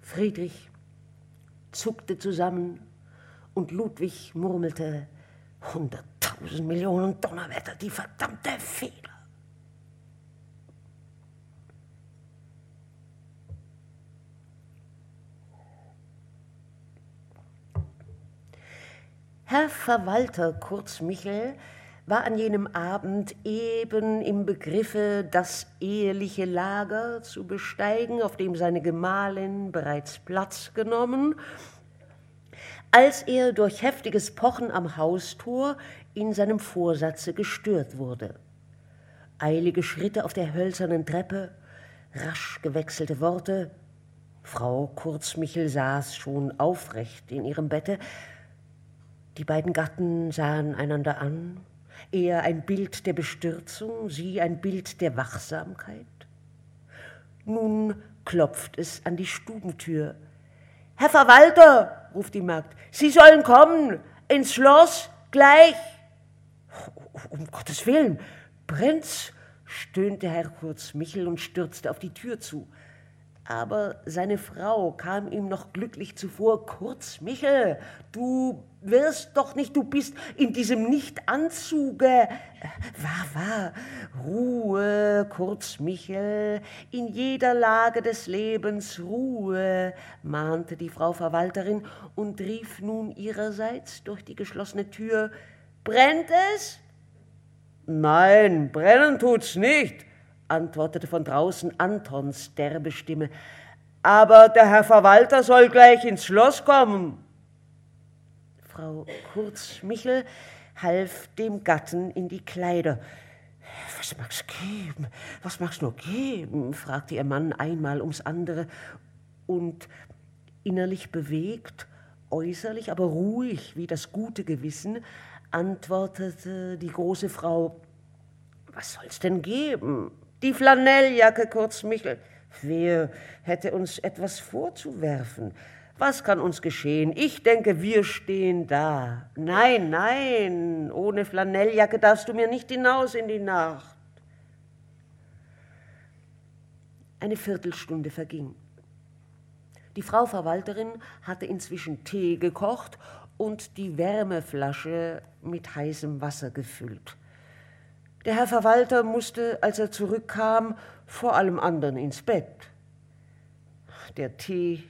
Friedrich zuckte zusammen und Ludwig murmelte, hunderttausend Millionen Donnerwetter, die verdammte Feder. Herr Verwalter Kurz Michel war an jenem Abend eben im Begriffe, das eheliche Lager zu besteigen, auf dem seine Gemahlin bereits Platz genommen, als er durch heftiges Pochen am Haustor in seinem Vorsatze gestört wurde. Eilige Schritte auf der hölzernen Treppe, rasch gewechselte Worte. Frau Kurzmichel saß schon aufrecht in ihrem Bette. Die beiden Gatten sahen einander an, er ein Bild der Bestürzung, sie ein Bild der Wachsamkeit. Nun klopft es an die Stubentür. Herr Verwalter, ruft die Magd, Sie sollen kommen, ins Schloss, gleich. Um Gottes Willen, Prinz, stöhnte Herr Kurz Michel und stürzte auf die Tür zu aber seine Frau kam ihm noch glücklich zuvor. Kurz, Michel, du wirst doch nicht, du bist in diesem Nichtanzuge. Wahr, wahr, Ruhe, Kurz, Michel, in jeder Lage des Lebens Ruhe, mahnte die Frau Verwalterin und rief nun ihrerseits durch die geschlossene Tür, brennt es? Nein, brennen tut's nicht antwortete von draußen Antons derbe Stimme. Aber der Herr Verwalter soll gleich ins Schloss kommen. Frau Kurz-Michel half dem Gatten in die Kleider. Was mag's geben? Was mag's nur geben? fragte ihr Mann einmal ums andere und innerlich bewegt, äußerlich aber ruhig wie das gute Gewissen, antwortete die große Frau, was soll's denn geben? Die Flanelljacke, kurz Michel. Wer hätte uns etwas vorzuwerfen? Was kann uns geschehen? Ich denke, wir stehen da. Nein, nein, ohne Flanelljacke darfst du mir nicht hinaus in die Nacht. Eine Viertelstunde verging. Die Frau Verwalterin hatte inzwischen Tee gekocht und die Wärmeflasche mit heißem Wasser gefüllt. Der Herr Verwalter musste, als er zurückkam, vor allem anderen ins Bett. Der Tee,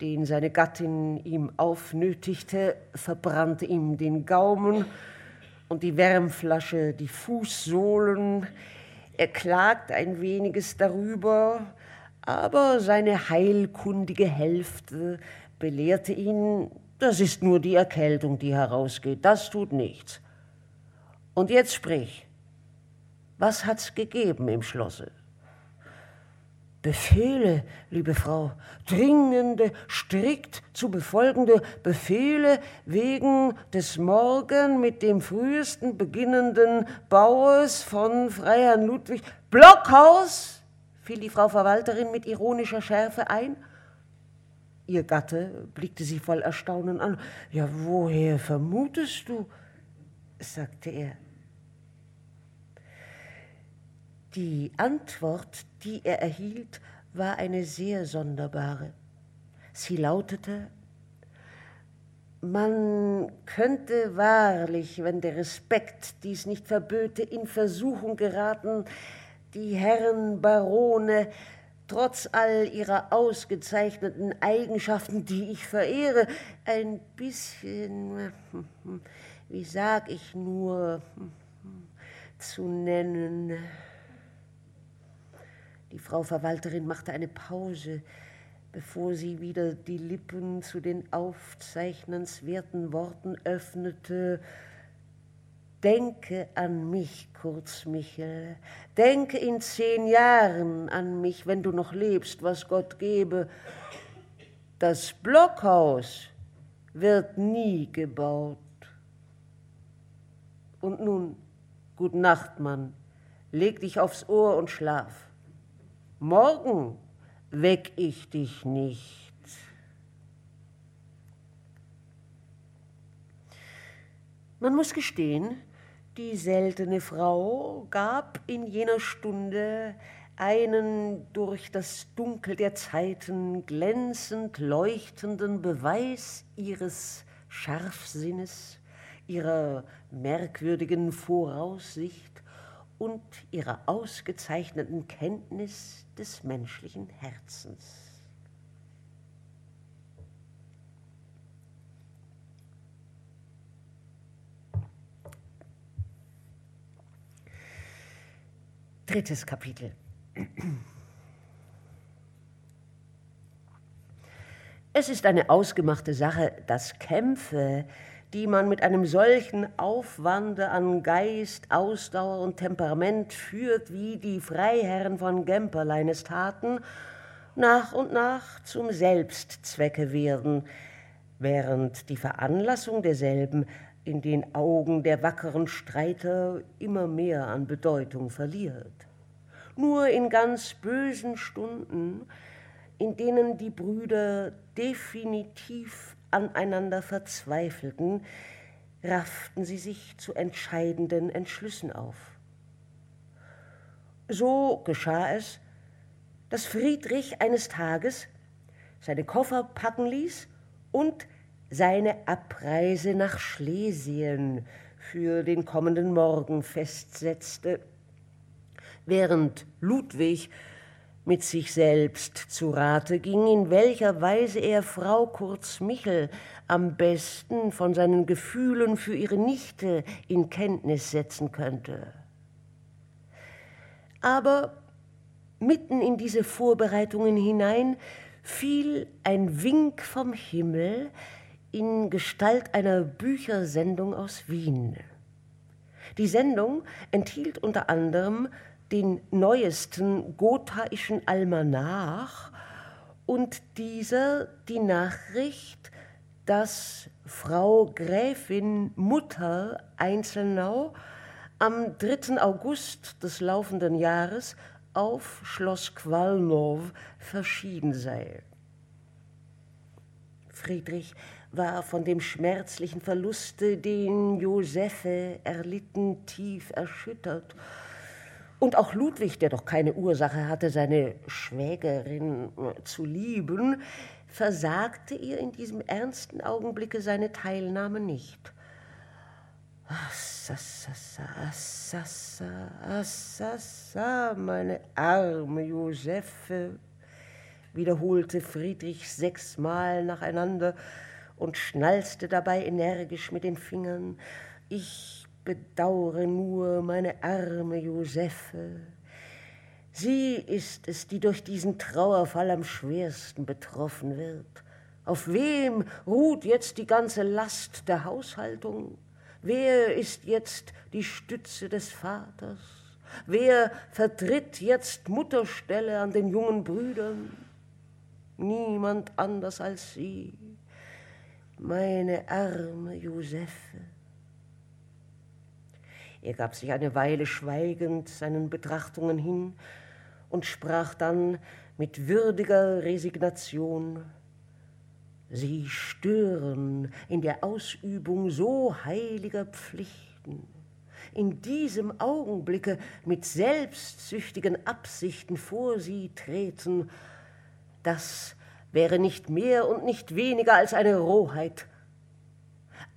den seine Gattin ihm aufnötigte, verbrannte ihm den Gaumen und die Wärmflasche die Fußsohlen. Er klagt ein weniges darüber, aber seine heilkundige Hälfte belehrte ihn, das ist nur die Erkältung, die herausgeht, das tut nichts. Und jetzt sprich, was hat's gegeben im Schlosse? Befehle, liebe Frau, dringende, strikt zu befolgende Befehle wegen des morgen mit dem frühesten beginnenden Baues von Freiherrn Ludwig Blockhaus, fiel die Frau Verwalterin mit ironischer Schärfe ein. Ihr Gatte blickte sie voll Erstaunen an. Ja, woher vermutest du? sagte er. Die Antwort, die er erhielt, war eine sehr sonderbare. Sie lautete, man könnte wahrlich, wenn der Respekt dies nicht verböte, in Versuchung geraten, die Herren Barone trotz all ihrer ausgezeichneten Eigenschaften, die ich verehre, ein bisschen, wie sag ich nur, zu nennen. Die Frau Verwalterin machte eine Pause, bevor sie wieder die Lippen zu den aufzeichnenswerten Worten öffnete. Denke an mich, Kurz Michel. Denke in zehn Jahren an mich, wenn du noch lebst, was Gott gebe. Das Blockhaus wird nie gebaut. Und nun, gut Nacht, Mann. Leg dich aufs Ohr und schlaf. Morgen weck ich dich nicht. Man muss gestehen, die seltene Frau gab in jener Stunde einen durch das Dunkel der Zeiten glänzend leuchtenden Beweis ihres Scharfsinnes, ihrer merkwürdigen Voraussicht und ihrer ausgezeichneten Kenntnis des menschlichen Herzens. Drittes Kapitel. Es ist eine ausgemachte Sache, dass Kämpfe die man mit einem solchen Aufwande an Geist, Ausdauer und Temperament führt, wie die Freiherren von Gemperlein es taten, nach und nach zum Selbstzwecke werden, während die Veranlassung derselben in den Augen der wackeren Streiter immer mehr an Bedeutung verliert. Nur in ganz bösen Stunden, in denen die Brüder definitiv aneinander verzweifelten, rafften sie sich zu entscheidenden Entschlüssen auf. So geschah es, dass Friedrich eines Tages seine Koffer packen ließ und seine Abreise nach Schlesien für den kommenden Morgen festsetzte, während Ludwig mit sich selbst zu Rate ging, in welcher Weise er Frau Kurz-Michel am besten von seinen Gefühlen für ihre Nichte in Kenntnis setzen könnte. Aber mitten in diese Vorbereitungen hinein fiel ein Wink vom Himmel, in Gestalt einer Büchersendung aus Wien. Die Sendung enthielt unter anderem den neuesten gothaischen Almanach und dieser die Nachricht, dass Frau Gräfin Mutter Einzelnau am 3. August des laufenden Jahres auf Schloss Qualnow verschieden sei. Friedrich war von dem schmerzlichen Verluste, den Josephe erlitten, tief erschüttert. Und auch Ludwig, der doch keine Ursache hatte, seine Schwägerin zu lieben, versagte ihr in diesem ernsten Augenblicke seine Teilnahme nicht. Assassa, Assassa, Assassa, meine arme Josephe, wiederholte Friedrich sechsmal nacheinander und schnalzte dabei energisch mit den Fingern. Ich bedauere nur meine arme Josephe. Sie ist es, die durch diesen Trauerfall am schwersten betroffen wird. Auf wem ruht jetzt die ganze Last der Haushaltung? Wer ist jetzt die Stütze des Vaters? Wer vertritt jetzt Mutterstelle an den jungen Brüdern? Niemand anders als sie meine arme Josephe. Er gab sich eine Weile schweigend seinen Betrachtungen hin und sprach dann mit würdiger Resignation, Sie stören in der Ausübung so heiliger Pflichten, in diesem Augenblicke mit selbstsüchtigen Absichten vor Sie treten, dass wäre nicht mehr und nicht weniger als eine Rohheit.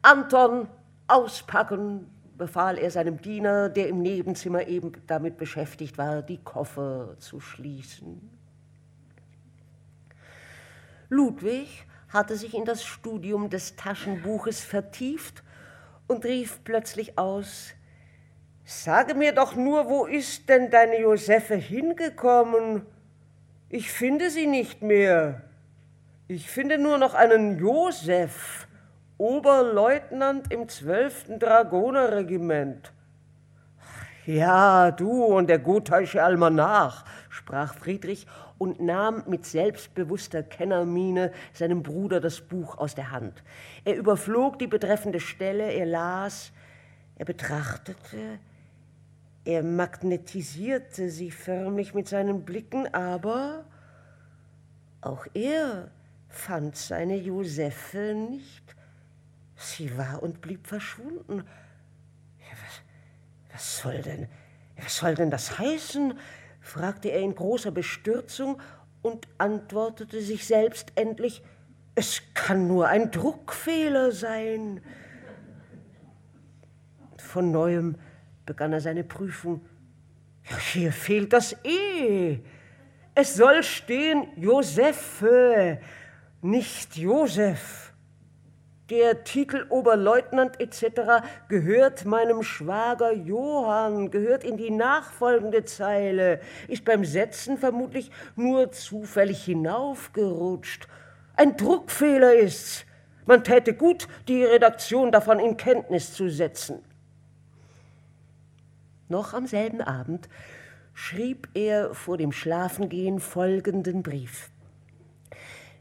Anton, auspacken, befahl er seinem Diener, der im Nebenzimmer eben damit beschäftigt war, die Koffer zu schließen. Ludwig hatte sich in das Studium des Taschenbuches vertieft und rief plötzlich aus, Sage mir doch nur, wo ist denn deine Josephe hingekommen? Ich finde sie nicht mehr. Ich finde nur noch einen Josef, Oberleutnant im 12. Dragonerregiment. Ja, du und der gothaische Almanach, sprach Friedrich und nahm mit selbstbewusster Kennermiene seinem Bruder das Buch aus der Hand. Er überflog die betreffende Stelle, er las, er betrachtete, er magnetisierte sie förmlich mit seinen Blicken, aber auch er fand seine Josephe nicht. Sie war und blieb verschwunden. Was, was, soll denn, was soll denn das heißen? fragte er in großer Bestürzung und antwortete sich selbst endlich, es kann nur ein Druckfehler sein. Von neuem begann er seine Prüfung. Ja, hier fehlt das E. Es soll stehen Josephe, nicht Josef. Der Titel Oberleutnant etc. gehört meinem Schwager Johann, gehört in die nachfolgende Zeile, ist beim Setzen vermutlich nur zufällig hinaufgerutscht. Ein Druckfehler ist's. Man täte gut, die Redaktion davon in Kenntnis zu setzen. Noch am selben Abend schrieb er vor dem Schlafengehen folgenden Brief.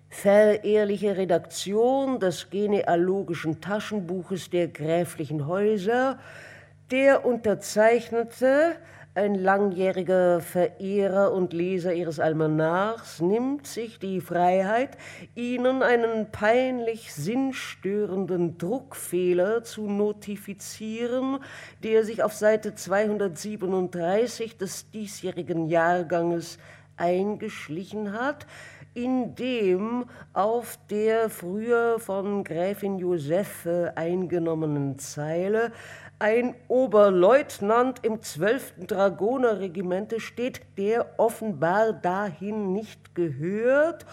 Verehrliche Redaktion des genealogischen Taschenbuches der gräflichen Häuser, der Unterzeichnete ein langjähriger Verehrer und Leser ihres Almanachs nimmt sich die Freiheit, Ihnen einen peinlich sinnstörenden Druckfehler zu notifizieren, der sich auf Seite 237 des diesjährigen Jahrganges eingeschlichen hat, in dem auf der früher von Gräfin Josephe eingenommenen Zeile ein Oberleutnant im 12. Dragonerregimente steht, der offenbar dahin nicht gehört,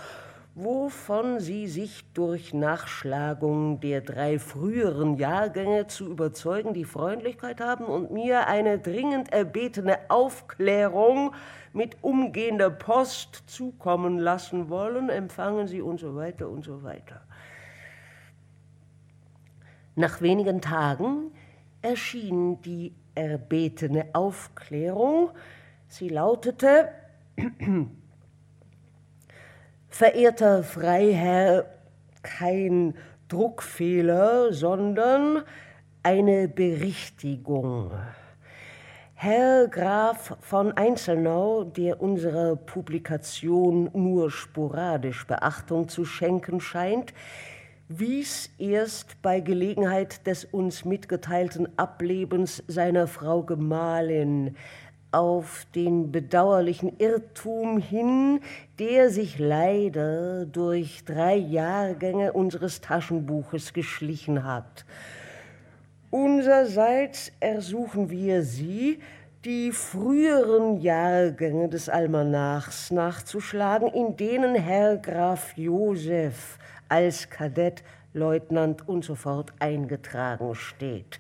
wovon sie sich durch Nachschlagung der drei früheren Jahrgänge zu überzeugen, die Freundlichkeit haben und mir eine dringend erbetene Aufklärung mit umgehender Post zukommen lassen wollen, empfangen sie und so weiter und so weiter. Nach wenigen Tagen erschien die erbetene Aufklärung. Sie lautete, Verehrter Freiherr, kein Druckfehler, sondern eine Berichtigung. Herr Graf von Einzelnau, der unserer Publikation nur sporadisch Beachtung zu schenken scheint, wies erst bei Gelegenheit des uns mitgeteilten Ablebens seiner Frau Gemahlin auf den bedauerlichen Irrtum hin, der sich leider durch drei Jahrgänge unseres Taschenbuches geschlichen hat. Unserseits ersuchen wir Sie, die früheren Jahrgänge des Almanachs nachzuschlagen, in denen Herr Graf Josef als Kadett, Leutnant und so fort eingetragen steht.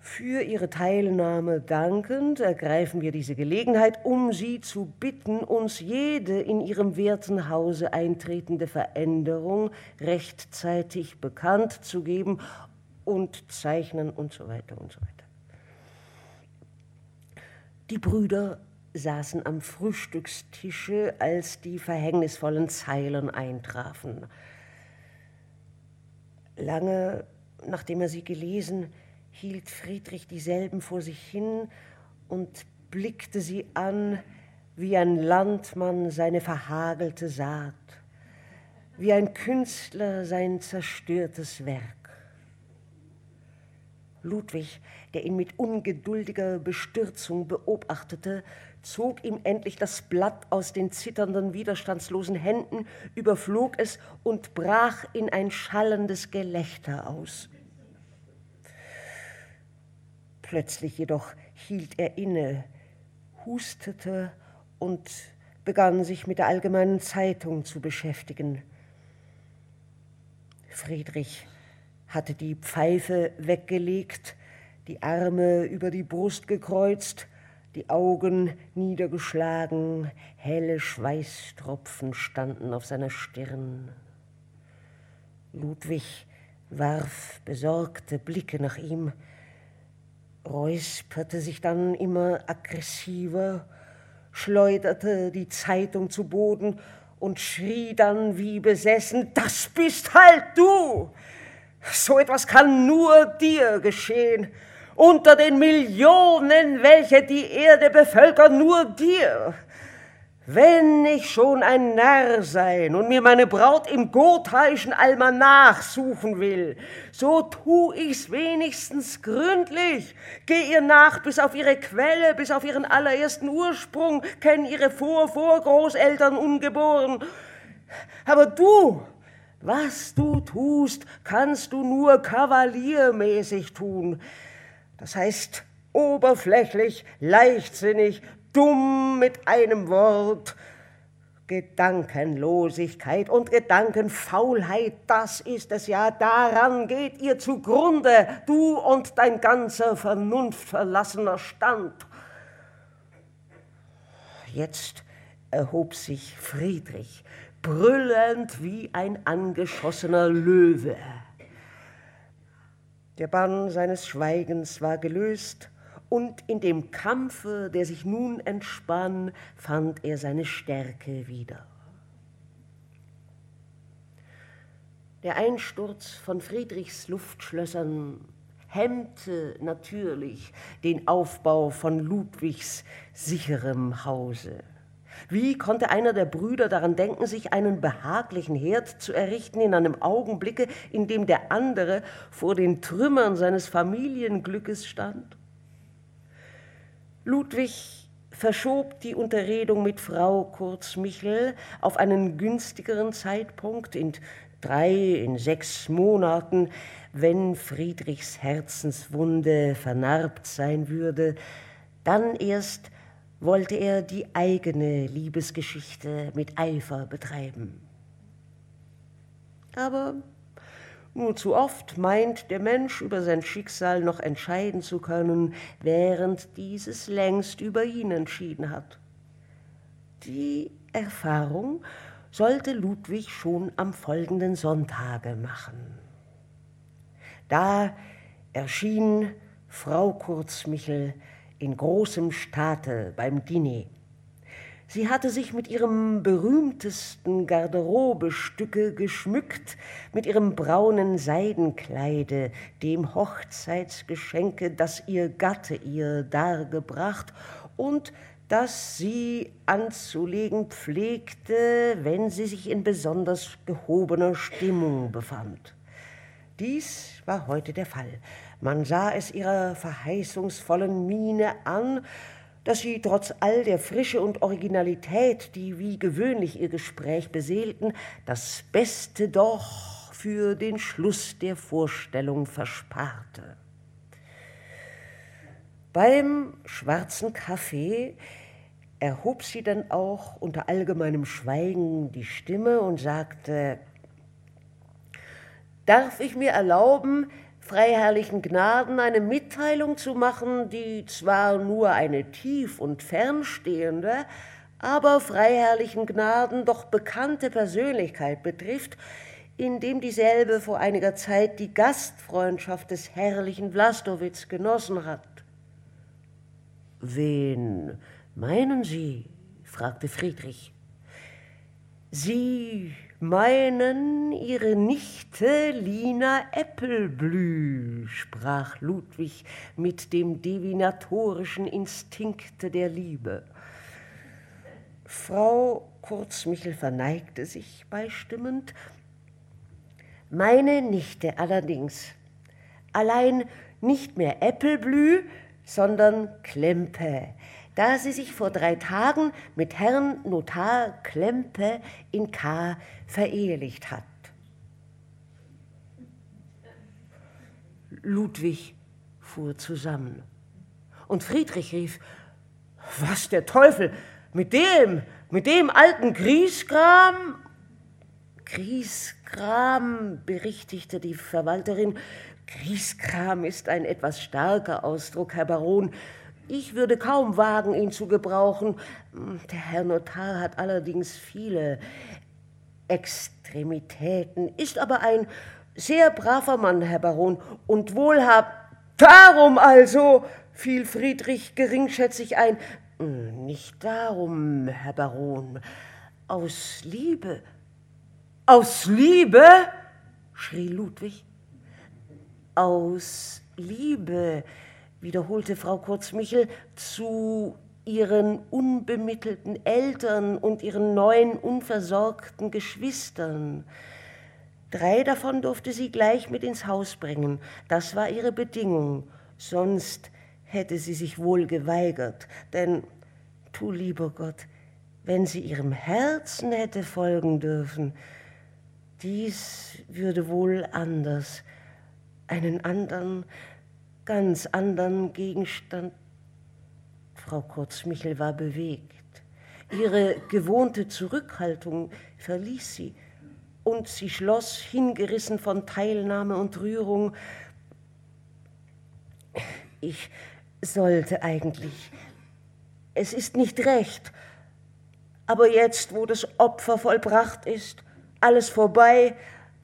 Für Ihre Teilnahme dankend ergreifen wir diese Gelegenheit, um Sie zu bitten, uns jede in Ihrem werten Hause eintretende Veränderung rechtzeitig bekannt zu geben und zeichnen und so weiter und so weiter. Die Brüder saßen am Frühstückstische, als die verhängnisvollen Zeilen eintrafen. Lange nachdem er sie gelesen, hielt Friedrich dieselben vor sich hin und blickte sie an wie ein Landmann seine verhagelte Saat, wie ein Künstler sein zerstörtes Werk. Ludwig, der ihn mit ungeduldiger Bestürzung beobachtete, zog ihm endlich das Blatt aus den zitternden, widerstandslosen Händen, überflog es und brach in ein schallendes Gelächter aus. Plötzlich jedoch hielt er inne, hustete und begann sich mit der allgemeinen Zeitung zu beschäftigen. Friedrich hatte die Pfeife weggelegt, die Arme über die Brust gekreuzt, die Augen niedergeschlagen, helle Schweißtropfen standen auf seiner Stirn. Ludwig warf besorgte Blicke nach ihm, räusperte sich dann immer aggressiver, schleuderte die Zeitung zu Boden und schrie dann wie besessen, das bist halt du! So etwas kann nur dir geschehen unter den Millionen, welche die Erde bevölkern, nur dir. Wenn ich schon ein Narr sein und mir meine Braut im gothaischen Almanach suchen will, so tu ich's wenigstens gründlich. Geh ihr nach bis auf ihre Quelle, bis auf ihren allerersten Ursprung, kenn ihre Vor-Vorgroßeltern ungeboren. Aber du, was du tust, kannst du nur kavaliermäßig tun. Das heißt oberflächlich, leichtsinnig, dumm mit einem Wort. Gedankenlosigkeit und Gedankenfaulheit, das ist es ja, daran geht ihr zugrunde, du und dein ganzer vernunftverlassener Stand. Jetzt erhob sich Friedrich, brüllend wie ein angeschossener Löwe. Der Bann seines Schweigens war gelöst, und in dem Kampfe, der sich nun entspann, fand er seine Stärke wieder. Der Einsturz von Friedrichs Luftschlössern hemmte natürlich den Aufbau von Ludwigs sicherem Hause. Wie konnte einer der Brüder daran denken, sich einen behaglichen Herd zu errichten in einem Augenblicke, in dem der andere vor den Trümmern seines Familienglückes stand? Ludwig verschob die Unterredung mit Frau Kurz-Michel auf einen günstigeren Zeitpunkt in drei, in sechs Monaten, wenn Friedrichs Herzenswunde vernarbt sein würde, dann erst wollte er die eigene Liebesgeschichte mit Eifer betreiben. Aber nur zu oft meint der Mensch über sein Schicksal noch entscheiden zu können, während dieses längst über ihn entschieden hat. Die Erfahrung sollte Ludwig schon am folgenden Sonntage machen. Da erschien Frau Kurzmichel in großem Staate beim Diner. Sie hatte sich mit ihrem berühmtesten Garderobestücke geschmückt, mit ihrem braunen Seidenkleide, dem Hochzeitsgeschenke, das ihr Gatte ihr dargebracht und das sie anzulegen pflegte, wenn sie sich in besonders gehobener Stimmung befand. Dies war heute der Fall. Man sah es ihrer verheißungsvollen Miene an, dass sie trotz all der Frische und Originalität, die wie gewöhnlich ihr Gespräch beseelten, das Beste doch für den Schluss der Vorstellung versparte. Beim schwarzen Kaffee erhob sie dann auch unter allgemeinem Schweigen die Stimme und sagte, darf ich mir erlauben, freiherrlichen Gnaden eine Mitteilung zu machen, die zwar nur eine tief und fernstehende, aber freiherrlichen Gnaden doch bekannte Persönlichkeit betrifft, indem dieselbe vor einiger Zeit die Gastfreundschaft des herrlichen Vlastowitz genossen hat. Wen meinen Sie? fragte Friedrich. Sie meinen ihre Nichte Lina Äppelblü, sprach Ludwig mit dem divinatorischen Instinkte der Liebe. Frau Kurzmichel verneigte sich beistimmend. Meine Nichte allerdings, allein nicht mehr Äppelblü, sondern Klempe, da sie sich vor drei Tagen mit Herrn Notar Klempe in K. verehelicht hat. Ludwig fuhr zusammen. Und Friedrich rief, was der Teufel, mit dem, mit dem alten Griesgram? Griesgram, berichtigte die Verwalterin, Grieskram ist ein etwas starker Ausdruck, Herr Baron. Ich würde kaum wagen, ihn zu gebrauchen. Der Herr Notar hat allerdings viele Extremitäten, ist aber ein sehr braver Mann, Herr Baron, und wohlhab. Darum also, fiel Friedrich geringschätzig ein. Nicht darum, Herr Baron, aus Liebe. Aus Liebe? schrie Ludwig. Aus Liebe wiederholte Frau Kurzmichel, zu ihren unbemittelten Eltern und ihren neuen unversorgten Geschwistern. Drei davon durfte sie gleich mit ins Haus bringen. Das war ihre Bedingung. Sonst hätte sie sich wohl geweigert. Denn, tu lieber Gott, wenn sie ihrem Herzen hätte folgen dürfen, dies würde wohl anders, einen anderen, ganz anderen Gegenstand. Frau Kurzmichel war bewegt. Ihre gewohnte Zurückhaltung verließ sie und sie schloss, hingerissen von Teilnahme und Rührung, ich sollte eigentlich. Es ist nicht recht. Aber jetzt, wo das Opfer vollbracht ist, alles vorbei,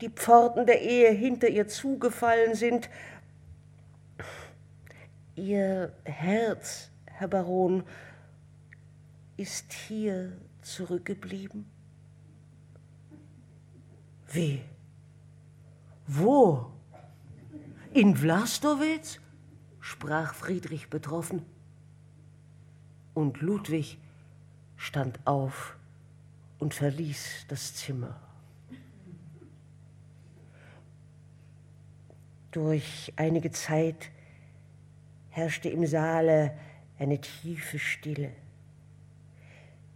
die Pforten der Ehe hinter ihr zugefallen sind, Ihr Herz, Herr Baron, ist hier zurückgeblieben? Wie? Wo? In Vlastowitz? sprach Friedrich betroffen. Und Ludwig stand auf und verließ das Zimmer. Durch einige Zeit herrschte im Saale eine tiefe Stille.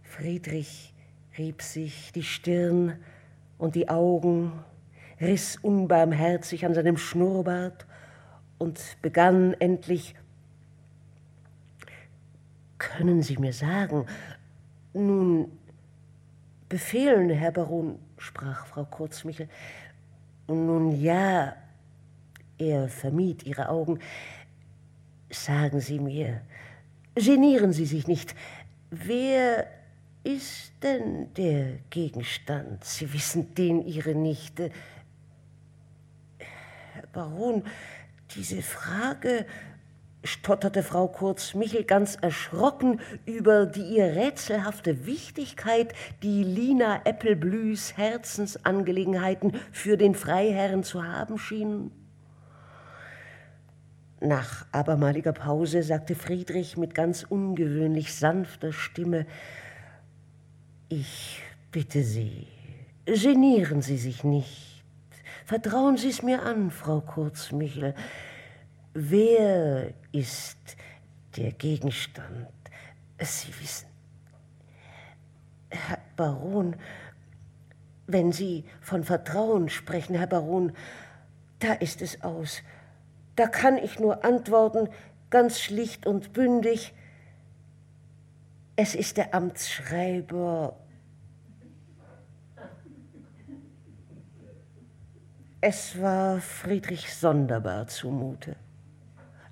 Friedrich rieb sich die Stirn und die Augen, riss unbarmherzig an seinem Schnurrbart und begann endlich Können Sie mir sagen, nun befehlen, Herr Baron, sprach Frau Kurzmichel. Nun ja, er vermied ihre Augen. Sagen Sie mir, genieren Sie sich nicht, wer ist denn der Gegenstand? Sie wissen den Ihre Nichte. Herr Baron, diese Frage, stotterte Frau Kurz-Michel ganz erschrocken über die ihr rätselhafte Wichtigkeit, die Lina Eppelblühs Herzensangelegenheiten für den Freiherrn zu haben schienen. Nach abermaliger Pause sagte Friedrich mit ganz ungewöhnlich sanfter Stimme, ich bitte Sie, genieren Sie sich nicht. Vertrauen Sie es mir an, Frau Kurzmichel. Wer ist der Gegenstand? Sie wissen, Herr Baron, wenn Sie von Vertrauen sprechen, Herr Baron, da ist es aus. Da kann ich nur antworten, ganz schlicht und bündig, es ist der Amtsschreiber. Es war Friedrich sonderbar zumute,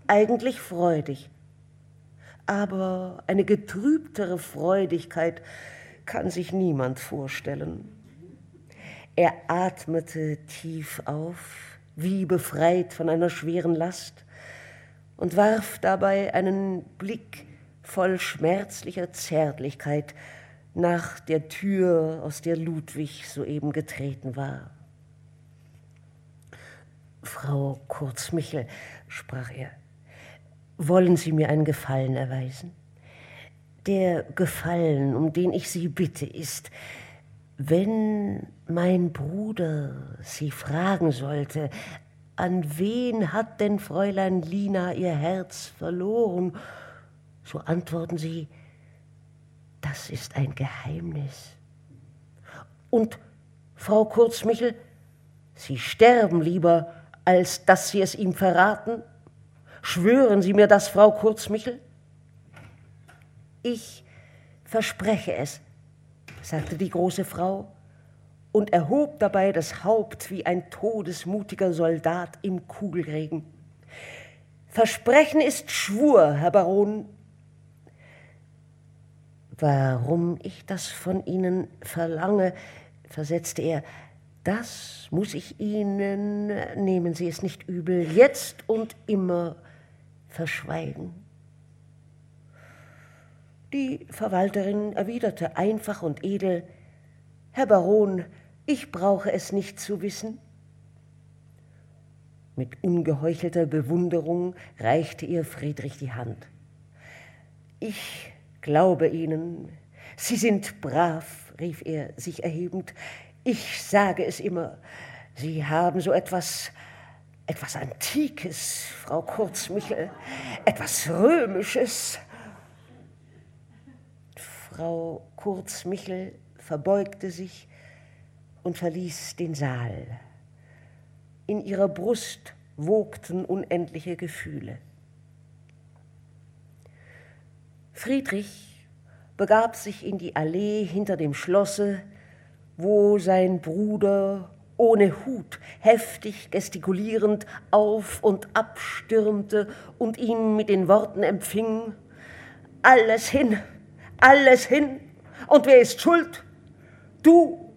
eigentlich freudig, aber eine getrübtere Freudigkeit kann sich niemand vorstellen. Er atmete tief auf, wie befreit von einer schweren Last, und warf dabei einen Blick voll schmerzlicher Zärtlichkeit nach der Tür, aus der Ludwig soeben getreten war. Frau Kurzmichel, sprach er, wollen Sie mir einen Gefallen erweisen? Der Gefallen, um den ich Sie bitte, ist, wenn mein Bruder Sie fragen sollte, an wen hat denn Fräulein Lina ihr Herz verloren, so antworten sie, das ist ein Geheimnis. Und Frau Kurzmichel, Sie sterben lieber, als dass Sie es ihm verraten? Schwören Sie mir das, Frau Kurzmichel? Ich verspreche es, sagte die große Frau und erhob dabei das Haupt wie ein todesmutiger Soldat im Kugelregen. Versprechen ist Schwur, Herr Baron, Warum ich das von Ihnen verlange, versetzte er, das muss ich Ihnen, nehmen Sie es nicht übel, jetzt und immer verschweigen. Die Verwalterin erwiderte einfach und edel, Herr Baron, ich brauche es nicht zu wissen. Mit ungeheuchelter Bewunderung reichte ihr Friedrich die Hand. Ich glaube Ihnen, Sie sind brav, rief er sich erhebend. Ich sage es immer, Sie haben so etwas, etwas Antikes, Frau Kurzmichel, etwas Römisches. Frau Kurzmichel verbeugte sich und verließ den Saal. In ihrer Brust wogten unendliche Gefühle. Friedrich begab sich in die Allee hinter dem Schlosse, wo sein Bruder ohne Hut, heftig gestikulierend auf und ab stürmte und ihn mit den Worten empfing, alles hin, alles hin, und wer ist schuld? Du,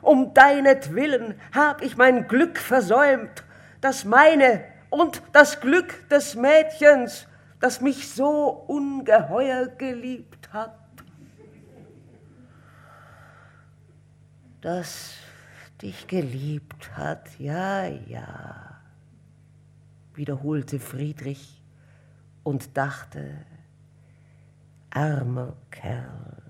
um deinetwillen hab ich mein Glück versäumt, das meine und das Glück des Mädchens, das mich so ungeheuer geliebt hat. Das dich geliebt hat, ja, ja, wiederholte Friedrich und dachte, armer Kerl.